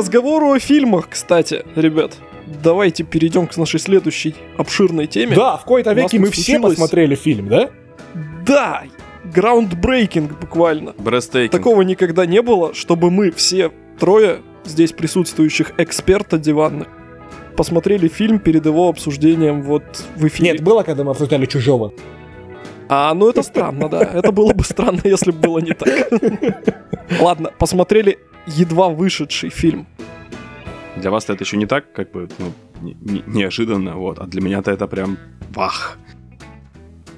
Разговору о фильмах, кстати, ребят давайте перейдем к нашей следующей обширной теме. Да, в кои-то веке мы все посмотрели фильм, да? Да, граундбрейкинг буквально. Брестейкинг. Такого никогда не было, чтобы мы все трое здесь присутствующих эксперта диванных посмотрели фильм перед его обсуждением вот в эфире. Нет, было, когда мы обсуждали «Чужого». А, ну это странно, да. Это было бы странно, если бы было не так. Ладно, посмотрели едва вышедший фильм. Для вас это еще не так, как бы, ну, не, не, неожиданно, вот, а для меня-то это прям бах.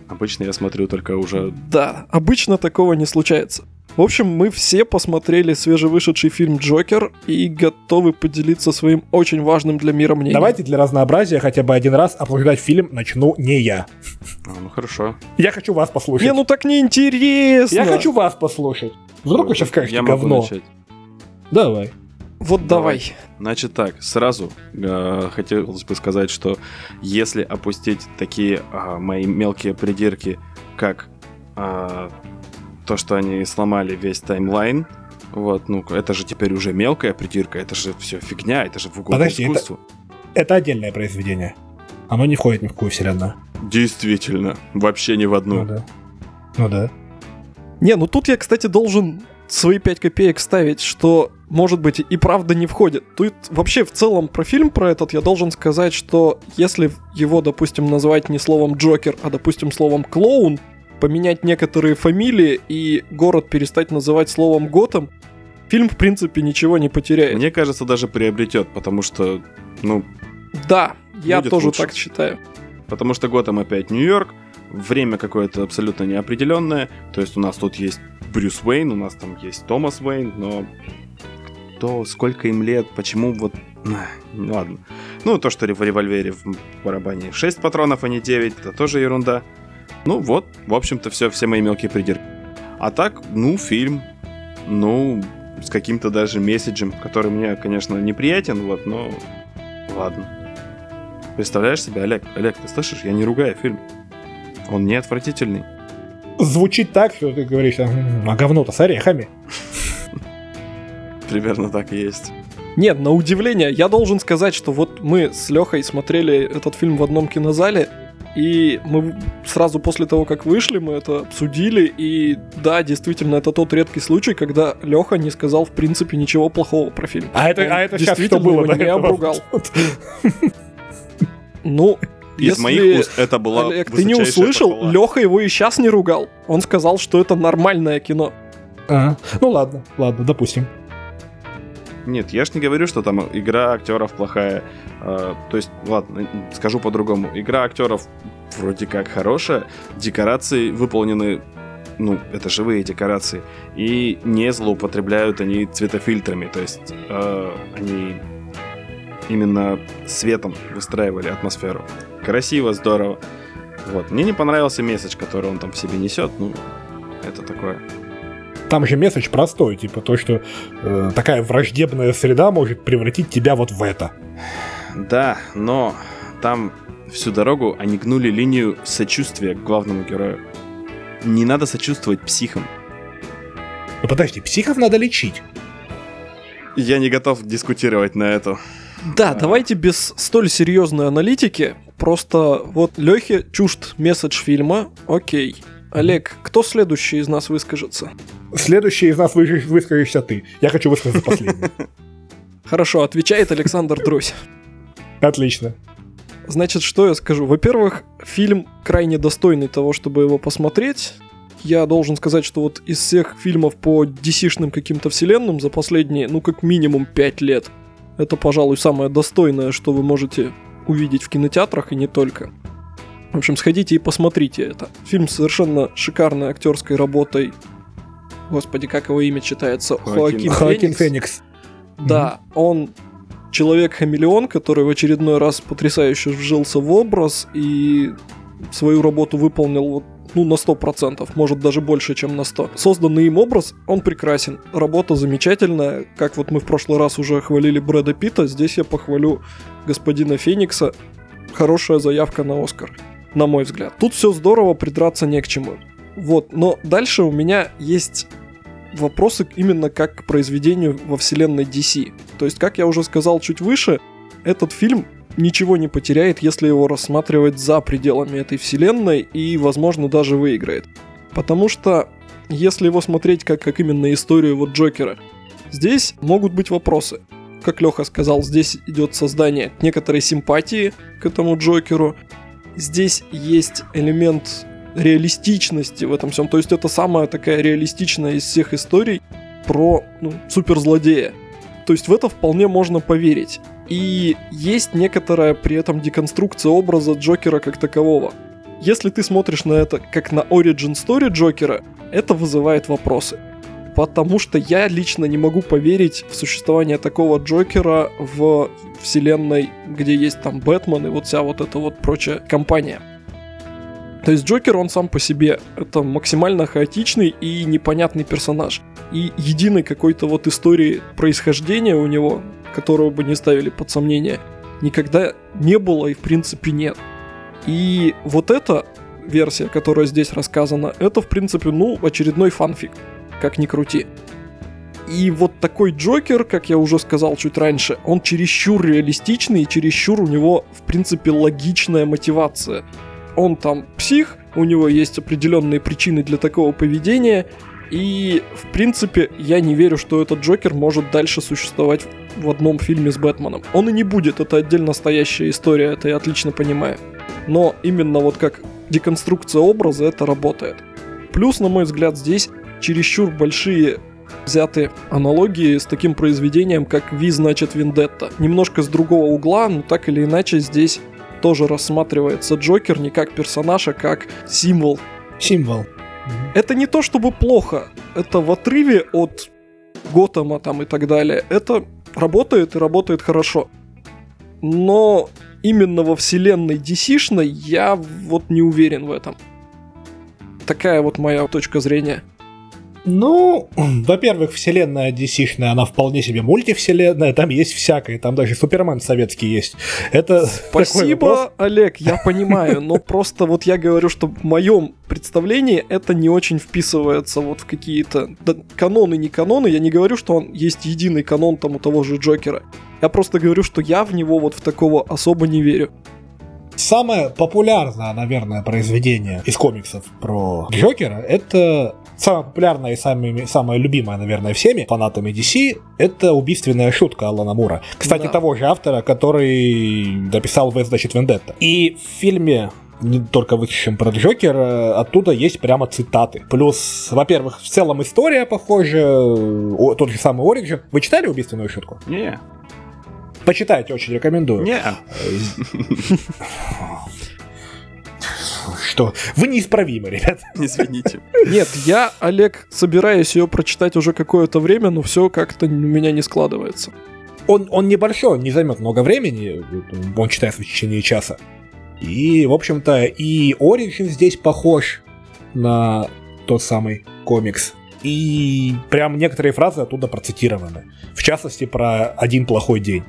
Обычно я смотрю только уже... Да, обычно такого не случается. В общем, мы все посмотрели свежевышедший фильм «Джокер» и готовы поделиться своим очень важным для мира мнением. Давайте для разнообразия хотя бы один раз обсуждать фильм начну не я. А, ну хорошо. Я хочу вас послушать. Не, ну так неинтересно. Я хочу вас послушать. Вдруг вы сейчас скажете Я могу начать. Давай. Вот давай. Значит так, сразу э, хотелось бы сказать, что если опустить такие а, мои мелкие придирки, как а, то, что они сломали весь таймлайн, вот, ну, это же теперь уже мелкая придирка, это же все фигня, это же в угоду Подожди, это- искусству. Это отдельное произведение. Оно не входит ни в какую вселенную. Действительно, вообще ни в одну. Ну да. Ну да. Не, ну тут я, кстати, должен свои 5 копеек ставить, что, может быть, и правда не входит. Тут вообще в целом про фильм про этот я должен сказать, что если его, допустим, назвать не словом Джокер, а, допустим, словом клоун, поменять некоторые фамилии и город перестать называть словом Готэм, фильм, в принципе, ничего не потеряет. Мне кажется, даже приобретет, потому что, ну, Да, я тоже лучше. так считаю. Потому что Готэм опять Нью-Йорк, время какое-то абсолютно неопределенное. То есть у нас тут есть Брюс Уэйн, у нас там есть Томас Уэйн, но кто, сколько им лет, почему вот... Ну Ладно. Ну, то, что в револьвере в барабане 6 патронов, а не 9, это тоже ерунда. Ну вот, в общем-то, все, все мои мелкие придирки. А так, ну, фильм, ну, с каким-то даже месседжем, который мне, конечно, неприятен, вот, но ладно. Представляешь себе, Олег? Олег, ты слышишь? Я не ругаю фильм. Он не отвратительный. Звучит так, что ты говоришь, «М, а говно-то с орехами. Примерно так и есть. Нет, на удивление, я должен сказать, что вот мы с Лехой смотрели этот фильм в одном кинозале, и мы сразу после того, как вышли, мы это обсудили, и да, действительно, это тот редкий случай, когда Леха не сказал, в принципе, ничего плохого про фильм. А это, а это сейчас что действительно было его не этого? обругал. Ну, Из если... моих уст это была Олег, ты не услышал, похвала. Леха его и сейчас не ругал. Он сказал, что это нормальное кино. А, Ну ладно, ладно, допустим. Нет, я ж не говорю, что там игра актеров плохая. А, то есть, ладно, скажу по-другому. Игра актеров вроде как хорошая, декорации выполнены, ну, это живые декорации, и не злоупотребляют они цветофильтрами, то есть э, они именно светом выстраивали атмосферу. Красиво, здорово. Вот. Мне не понравился месседж, который он там в себе несет, ну, это такое. Там же месседж простой, типа то, что э, такая враждебная среда может превратить тебя вот в это. Да, но там всю дорогу они гнули линию сочувствия к главному герою. Не надо сочувствовать психам. Ну подожди, психов надо лечить. Я не готов дискутировать на эту. Да, давайте без столь серьезной аналитики. Просто вот Лехе чужд месседж фильма, окей. Олег, кто следующий из нас выскажется? Следующий из нас вы- выскажешься ты. Я хочу высказаться последним. Хорошо, отвечает Александр Друзь. Отлично. Значит, что я скажу? Во-первых, фильм крайне достойный того, чтобы его посмотреть. Я должен сказать, что вот из всех фильмов по DC-шным каким-то вселенным за последние, ну, как минимум 5 лет, это, пожалуй, самое достойное, что вы можете увидеть в кинотеатрах и не только. В общем, сходите и посмотрите это. Фильм с совершенно шикарной актерской работой. Господи, как его имя читается? Хоакин. Хоакин Феникс. Феникс. Да, он человек-хамелеон, который в очередной раз потрясающе вжился в образ и свою работу выполнил вот, ну, на 100%, может даже больше, чем на 100. Созданный им образ, он прекрасен. Работа замечательная. Как вот мы в прошлый раз уже хвалили Брэда Питта, здесь я похвалю господина Феникса. Хорошая заявка на Оскар, на мой взгляд. Тут все здорово, придраться не к чему. Вот, но дальше у меня есть вопросы именно как к произведению во вселенной DC. То есть, как я уже сказал чуть выше, этот фильм ничего не потеряет, если его рассматривать за пределами этой вселенной и, возможно, даже выиграет. Потому что, если его смотреть как, как именно историю вот Джокера, здесь могут быть вопросы. Как Леха сказал, здесь идет создание некоторой симпатии к этому Джокеру. Здесь есть элемент реалистичности в этом всем. То есть это самая такая реалистичная из всех историй про ну, суперзлодея. То есть в это вполне можно поверить. И есть некоторая при этом деконструкция образа Джокера как такового. Если ты смотришь на это как на origin story Джокера, это вызывает вопросы. Потому что я лично не могу поверить в существование такого Джокера в вселенной, где есть там Бэтмен и вот вся вот эта вот прочая компания. То есть Джокер, он сам по себе, это максимально хаотичный и непонятный персонаж. И единой какой-то вот истории происхождения у него, которую бы не ставили под сомнение, никогда не было и в принципе нет. И вот эта версия, которая здесь рассказана, это в принципе, ну, очередной фанфик, как ни крути. И вот такой Джокер, как я уже сказал чуть раньше, он чересчур реалистичный и чересчур у него, в принципе, логичная мотивация – он там псих, у него есть определенные причины для такого поведения, и, в принципе, я не верю, что этот Джокер может дальше существовать в одном фильме с Бэтменом. Он и не будет, это отдельно стоящая история, это я отлично понимаю. Но именно вот как деконструкция образа это работает. Плюс, на мой взгляд, здесь чересчур большие взяты аналогии с таким произведением, как Ви значит Вендетта. Немножко с другого угла, но так или иначе здесь тоже рассматривается Джокер не как персонаж, а как символ. Символ. Это не то чтобы плохо, это в отрыве от Готэма там и так далее. Это работает и работает хорошо. Но именно во вселенной DC-шной я вот не уверен в этом. Такая вот моя точка зрения. Ну, во-первых, вселенная dc она вполне себе мультивселенная, там есть всякое, там даже Супермен советский есть. Это Спасибо, Олег, я понимаю, но просто вот я говорю, что в моем представлении это не очень вписывается вот в какие-то да, каноны, не каноны. Я не говорю, что он есть единый канон там у того же Джокера. Я просто говорю, что я в него вот в такого особо не верю. Самое популярное, наверное, произведение из комиксов про Джокера это самая популярная и самая, самая любимая, наверное, всеми фанатами DC это убийственная шутка Алана Мура. Кстати, да. того же автора, который написал В, значит, Вендетта. И в фильме не только вышедшем про Джокера, оттуда есть прямо цитаты. Плюс, во-первых, в целом история похожа, о, тот же самый Ориджин. Вы читали убийственную шутку? Не. Почитайте, очень рекомендую. Не. Что вы неисправимы, ребят. Извините. Нет, я, Олег, собираюсь ее прочитать уже какое-то время, но все как-то у меня не складывается. Он, он небольшой, он не займет много времени, он читается в течение часа. И, в общем-то, и Origin здесь похож на тот самый комикс. И прям некоторые фразы оттуда процитированы. В частности, про один плохой день.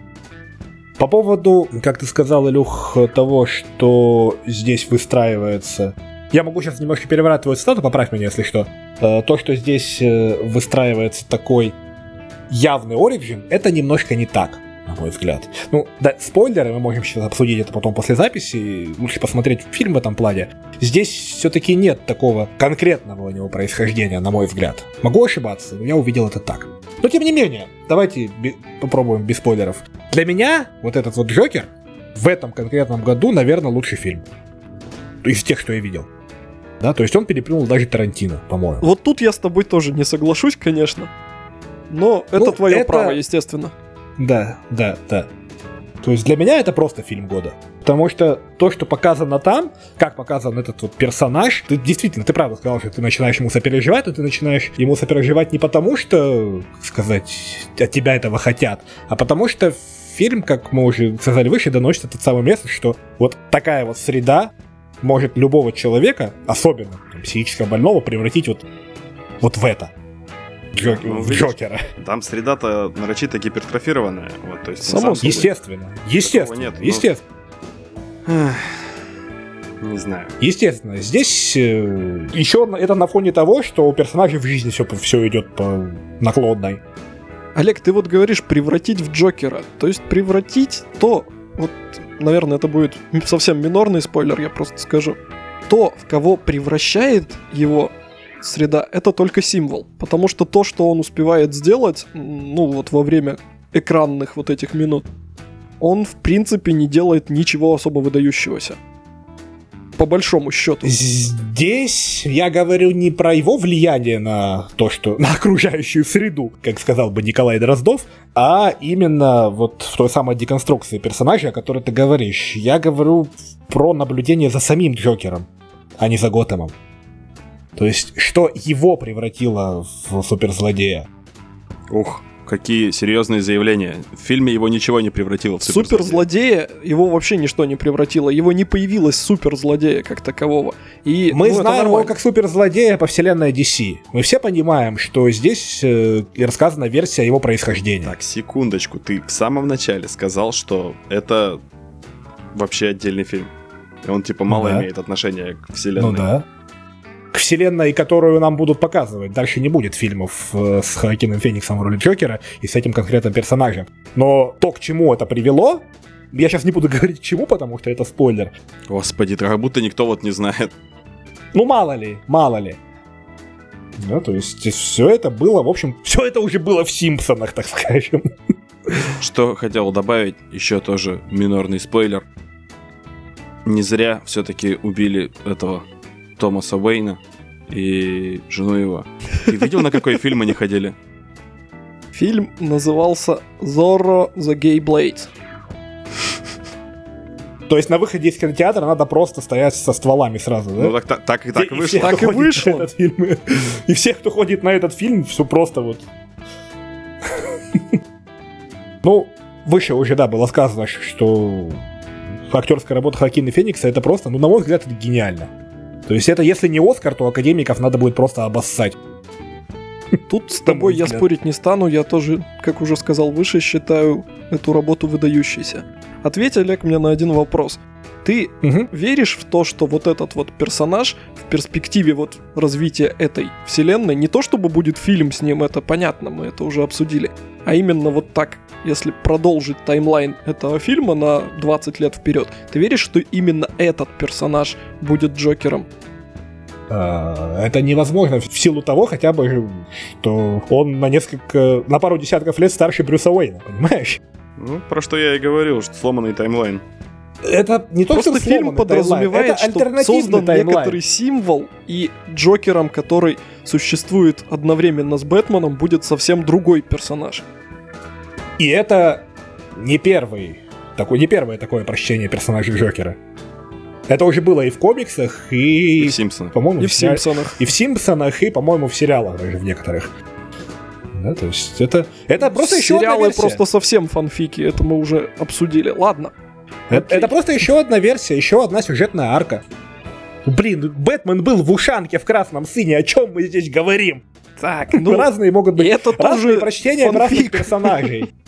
По поводу, как ты сказал, Илюх, того, что здесь выстраивается... Я могу сейчас немножко переворачивать цитату, поправь меня, если что. Э, то, что здесь э, выстраивается такой явный оригин, это немножко не так на мой взгляд. Ну, да, спойлеры, мы можем сейчас обсудить это потом после записи, лучше посмотреть фильм в этом плане. Здесь все-таки нет такого конкретного у него происхождения, на мой взгляд. Могу ошибаться, но я увидел это так. Но тем не менее, давайте попробуем без спойлеров. Для меня вот этот вот Джокер в этом конкретном году, наверное, лучший фильм. Из тех, что я видел. Да, то есть он переплюнул даже Тарантино, по-моему. Вот тут я с тобой тоже не соглашусь, конечно. Но это ну, твое это... право, естественно. Да, да, да. То есть для меня это просто фильм года. Потому что то, что показано там, как показан этот вот персонаж, ты действительно, ты правда сказал, что ты начинаешь ему сопереживать, но ты начинаешь ему сопереживать не потому, что, сказать, от тебя этого хотят, а потому что фильм, как мы уже сказали выше, доносит этот самый место, что вот такая вот среда может любого человека, особенно там, психически больного, превратить вот, вот в это. Джок... ну, в Джокера. Там среда-то нарочито гипертрофированная. Вот, то есть, Само собой. Естественно. Естественно. Нет, ну, естественно. Не знаю. Естественно, здесь э, еще это на фоне того, что у персонажей в жизни все, все идет по наклонной. Олег, ты вот говоришь превратить в Джокера. То есть превратить то, вот, наверное, это будет совсем минорный спойлер, я просто скажу. То, в кого превращает его среда, это только символ. Потому что то, что он успевает сделать, ну вот во время экранных вот этих минут, он в принципе не делает ничего особо выдающегося. По большому счету. Здесь я говорю не про его влияние на то, что на окружающую среду, как сказал бы Николай Дроздов, а именно вот в той самой деконструкции персонажа, о которой ты говоришь. Я говорю про наблюдение за самим Джокером, а не за Готэмом. То есть, что его превратило в суперзлодея? Ух, какие серьезные заявления. В фильме его ничего не превратило в суперзлодея. Суперзлодея его вообще ничто не превратило. Его не появилось суперзлодея как такового. И, Мы ну, знаем его как суперзлодея по вселенной DC. Мы все понимаем, что здесь э, рассказана версия его происхождения. Так, секундочку, ты в самом начале сказал, что это вообще отдельный фильм. И он типа мало да. имеет отношения к вселенной. Ну да. К вселенной, которую нам будут показывать. Дальше не будет фильмов э, с Хоакином Фениксом в роли Джокера и с этим конкретным персонажем. Но то, к чему это привело, я сейчас не буду говорить к чему, потому что это спойлер. Господи, как будто никто вот не знает. Ну, мало ли, мало ли. Да, то есть все это было, в общем, все это уже было в Симпсонах, так скажем. Что хотел добавить, еще тоже минорный спойлер. Не зря все-таки убили этого Томаса Уэйна и жену его. Ты видел, на какой фильм они ходили? Фильм назывался Zorro the Gay Blade. То есть на выходе из кинотеатра надо просто стоять со стволами сразу, да? Ну так, так, так и так И вышло. Так и вышло. этот фильм, И все, кто ходит на этот фильм, все просто вот... Ну, выше уже, да, было сказано, что актерская работа Хакина Феникса это просто, ну, на мой взгляд, это гениально. То есть это, если не Оскар, то академиков надо будет просто обоссать. Тут с тобой я спорить не стану, я тоже, как уже сказал выше, считаю эту работу выдающейся. Ответь, Олег, мне на один вопрос. Ты Мгм. веришь в то, что вот этот вот персонаж в перспективе вот развития этой вселенной, не то чтобы будет фильм с ним, это понятно, мы это уже обсудили, а именно вот так, если продолжить timeline этого фильма на 20 лет вперед, ты веришь, что именно этот персонаж будет Джокером? А, Это невозможно в силу того, хотя бы, что он на несколько, на пару десятков лет старше Брюса Уэйна, понимаешь? Ну, про что я и говорил, что сломанный timeline. Это не то, Просто что фильм подразумевает, timeline, это что создан таймлайн. некоторый символ, и Джокером, который существует одновременно с Бэтменом, будет совсем другой персонаж. И это не первый, такой, не первое такое прощение персонажа Джокера. Это уже было и в комиксах, и, И в Симпсонах. по-моему, И в сериале- Симпсонах. и в Симпсонах, и, по-моему, в сериалах даже в некоторых. Да, то есть это, это просто еще одна Сериалы версия. просто совсем фанфики, это мы уже обсудили. Ладно. Это, это просто еще одна версия, еще одна сюжетная арка. Блин, Бэтмен был в ушанке в красном сыне, о чем мы здесь говорим? Так, ну, разные могут быть это разные прочтения разных фанфик. персонажей.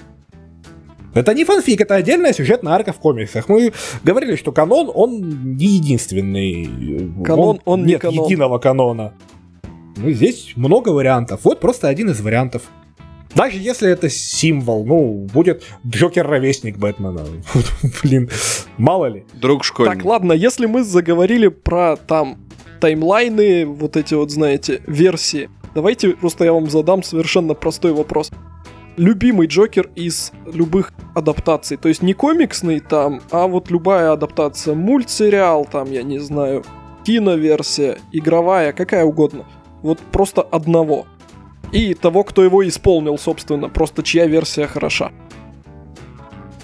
Это не фанфик, это отдельная сюжетная арка в комиксах. Мы говорили, что канон, он не единственный. Канон, он не нет канон. единого канона. Ну, здесь много вариантов. Вот просто один из вариантов. Даже если это символ, ну, будет Джокер-ровесник Бэтмена. Блин, мало ли. Друг школьник. так, ладно, если мы заговорили про там таймлайны, вот эти вот, знаете, версии, давайте просто я вам задам совершенно простой вопрос. Любимый Джокер из любых адаптаций, то есть не комиксный там, а вот любая адаптация, мультсериал там, я не знаю, киноверсия, игровая, какая угодно. Вот просто одного. И того, кто его исполнил, собственно, просто чья версия хороша.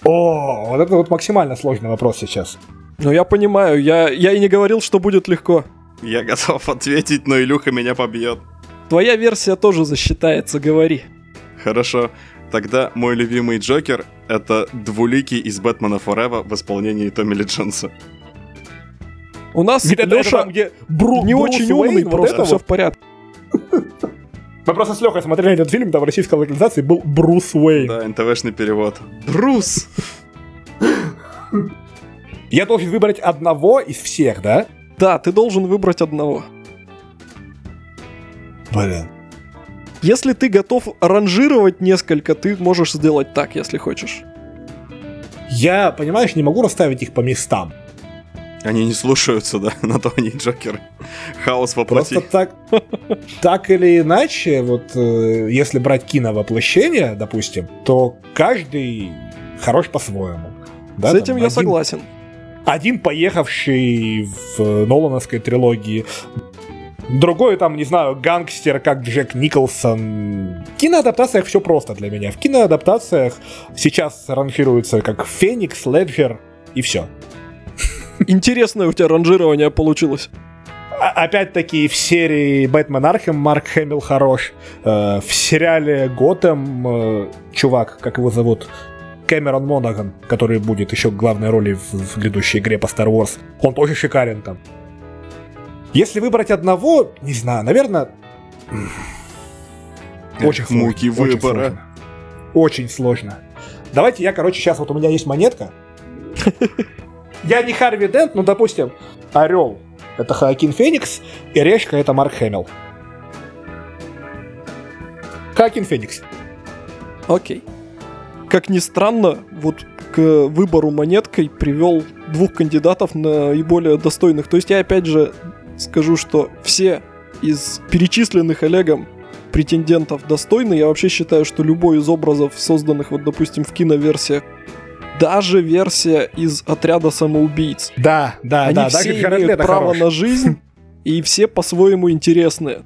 О, вот это вот максимально сложный вопрос сейчас. Ну, я понимаю, я, я и не говорил, что будет легко. Я готов ответить, но Илюха меня побьет. Твоя версия тоже засчитается, говори. Хорошо. Тогда мой любимый Джокер — это двуликий из Бэтмена Forever в исполнении Томми Ли Джонса. У нас Это- это Леша там, где Бру- не Брус очень Уэйн, умный, вот просто это все вот. в порядке. Мы просто с Лехой смотрели этот фильм, там в российской локализации был Брус Уэйн. Да, НТВшный перевод. Брус! Я должен выбрать одного из всех, да? Да, ты должен выбрать одного. Блин. Если ты готов ранжировать несколько, ты можешь сделать так, если хочешь. Я, понимаешь, не могу расставить их по местам. Они не слушаются, да, на то они и Джокеры. Хаос воплоти. Просто так, так или иначе, вот э, если брать киновоплощение, допустим, то каждый хорош по-своему. Да, С там этим я один- согласен. Один поехавший в э, Нолановской трилогии, другой там, не знаю, гангстер, как Джек Николсон. В киноадаптациях все просто для меня. В киноадаптациях сейчас ранжируются как Феникс, Леджер и все. Интересное у тебя ранжирование получилось. А- Опять-таки в серии Бэтмен Архем Марк Хэмилл хорош. Э, В сериале Готэм э, чувак, как его зовут, Кэмерон Монаган, который будет еще главной роли в, в грядущей игре по Star Wars, он тоже шикарен там. Если выбрать одного, не знаю, наверное, очень сложно. Муки очень выбора. сложно. Очень сложно. Давайте я, короче, сейчас вот у меня есть монетка. Я не Харви Дент, но, допустим, Орел — это Хоакин Феникс, и Решка — это Марк Хэмилл. Хоакин Феникс. Окей. Как ни странно, вот к выбору монеткой привел двух кандидатов наиболее достойных. То есть я опять же скажу, что все из перечисленных Олегом претендентов достойны. Я вообще считаю, что любой из образов, созданных, вот, допустим, в киноверсиях, даже версия из отряда самоубийц, Да, да, они да, все Дагер имеют право хорош. на жизнь, и все по-своему интересные.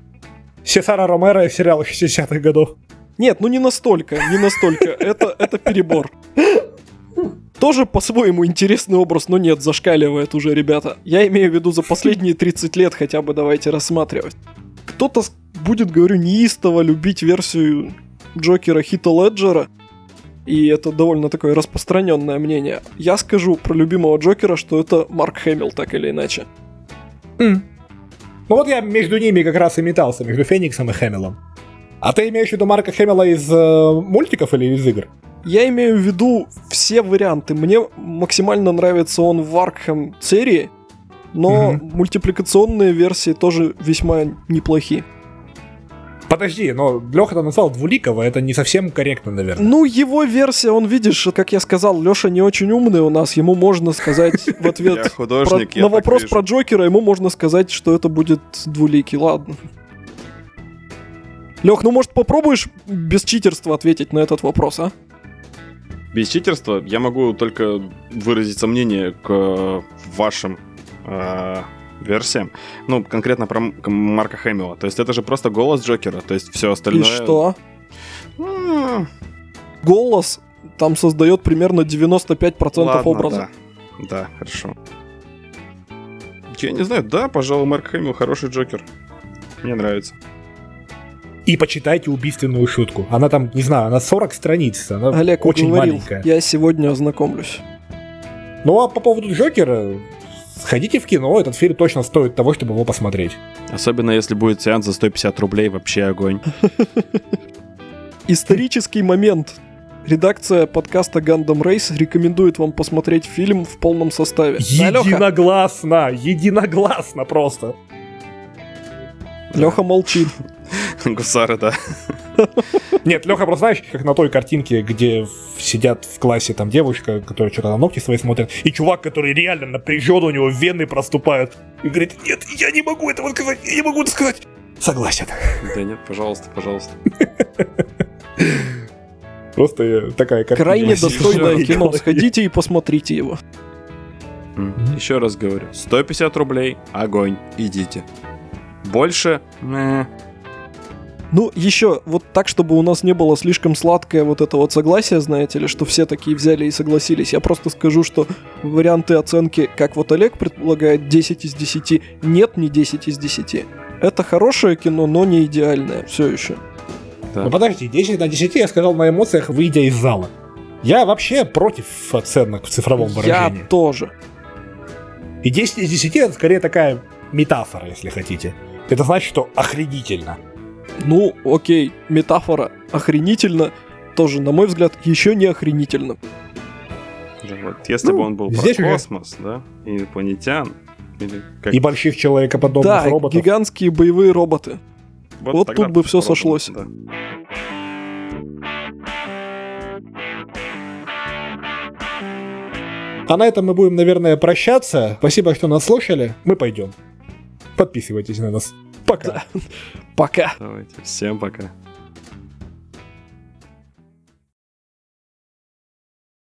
Сесара Ромеро из сериала 60-х годов. Нет, ну не настолько, не настолько. Это, это перебор. Тоже по-своему интересный образ, но нет, зашкаливает уже, ребята. Я имею в виду за последние 30 лет хотя бы давайте рассматривать. Кто-то будет, говорю, неистово любить версию Джокера Хита Леджера, и это довольно такое распространенное мнение. Я скажу про любимого Джокера, что это Марк Хэмилл, так или иначе. Ну вот я между ними как раз и метался, между Фениксом и Хэмиллом. А ты имеешь в виду Марка Хэмилла из э, мультиков или из игр? Я имею в виду все варианты. Мне максимально нравится он в Arkham серии, но Мгм. мультипликационные версии тоже весьма неплохи. Подожди, но Леха назвал Двуликова, это не совсем корректно, наверное. Ну, его версия, он, видишь, как я сказал, Леша не очень умный у нас, ему можно сказать в ответ художник, на вопрос про Джокера, ему можно сказать, что это будет двуликий, ладно. Лех, ну может попробуешь без читерства ответить на этот вопрос, а? Без читерства я могу только выразить сомнение к вашим э, версиям. Ну, конкретно про Марка Хэмилла. То есть это же просто голос Джокера. То есть все И остальное... что? М, Голос там создает примерно 95% ладно, образа. Да. да, хорошо. Я не знаю, да, пожалуй, Марк Хэмилл хороший Джокер. Мне нравится. И почитайте убийственную шутку. Она там, не знаю, она 40 страниц, она Олег очень уговорил, маленькая. я сегодня ознакомлюсь. Ну а по поводу Джокера, сходите в кино, этот фильм точно стоит того, чтобы его посмотреть. Особенно если будет сеанс за 150 рублей, вообще огонь. Исторический момент. Редакция подкаста Gundam Race рекомендует вам посмотреть фильм в полном составе. Единогласно, единогласно просто. Леха молчит. Гусары, да. Нет, Леха, просто знаешь, как на той картинке, где сидят в классе там девушка, которая что-то на ногти свои смотрит, и чувак, который реально напряжен, у него вены проступают, и говорит, нет, я не могу этого сказать, я не могу это сказать. Согласен. Да нет, пожалуйста, пожалуйста. Просто э, такая картина. Крайне достойное кино. Сходите и посмотрите его. Еще раз говорю, 150 рублей, огонь, идите. Больше. Ну, еще, вот так, чтобы у нас не было слишком сладкое вот это вот согласие, знаете ли, что все такие взяли и согласились. Я просто скажу, что варианты оценки, как вот Олег предполагает, 10 из 10, нет, не 10 из 10. Это хорошее кино, но не идеальное, все еще. Ну подожди, 10 на 10 я сказал на эмоциях, выйдя из зала. Я вообще против оценок в цифровом Я выражении. тоже. И 10 из 10 это скорее такая метафора, если хотите. Это значит, что охренительно. Ну, окей, метафора охренительно, тоже, на мой взгляд, еще не охренительно. Да вот, Если бы Ну, он был про здесь уже- космос, да, и инопланетян, или как... И больших человекоподобных да, роботов. гигантские боевые роботы. вот тогда тут бы всё попробуем, сошлось. да. А на этом мы будем, наверное, прощаться. Спасибо, что нас слушали. Мы пойдем. Подписывайтесь на нас. Пока. Пока. Давайте, всем пока.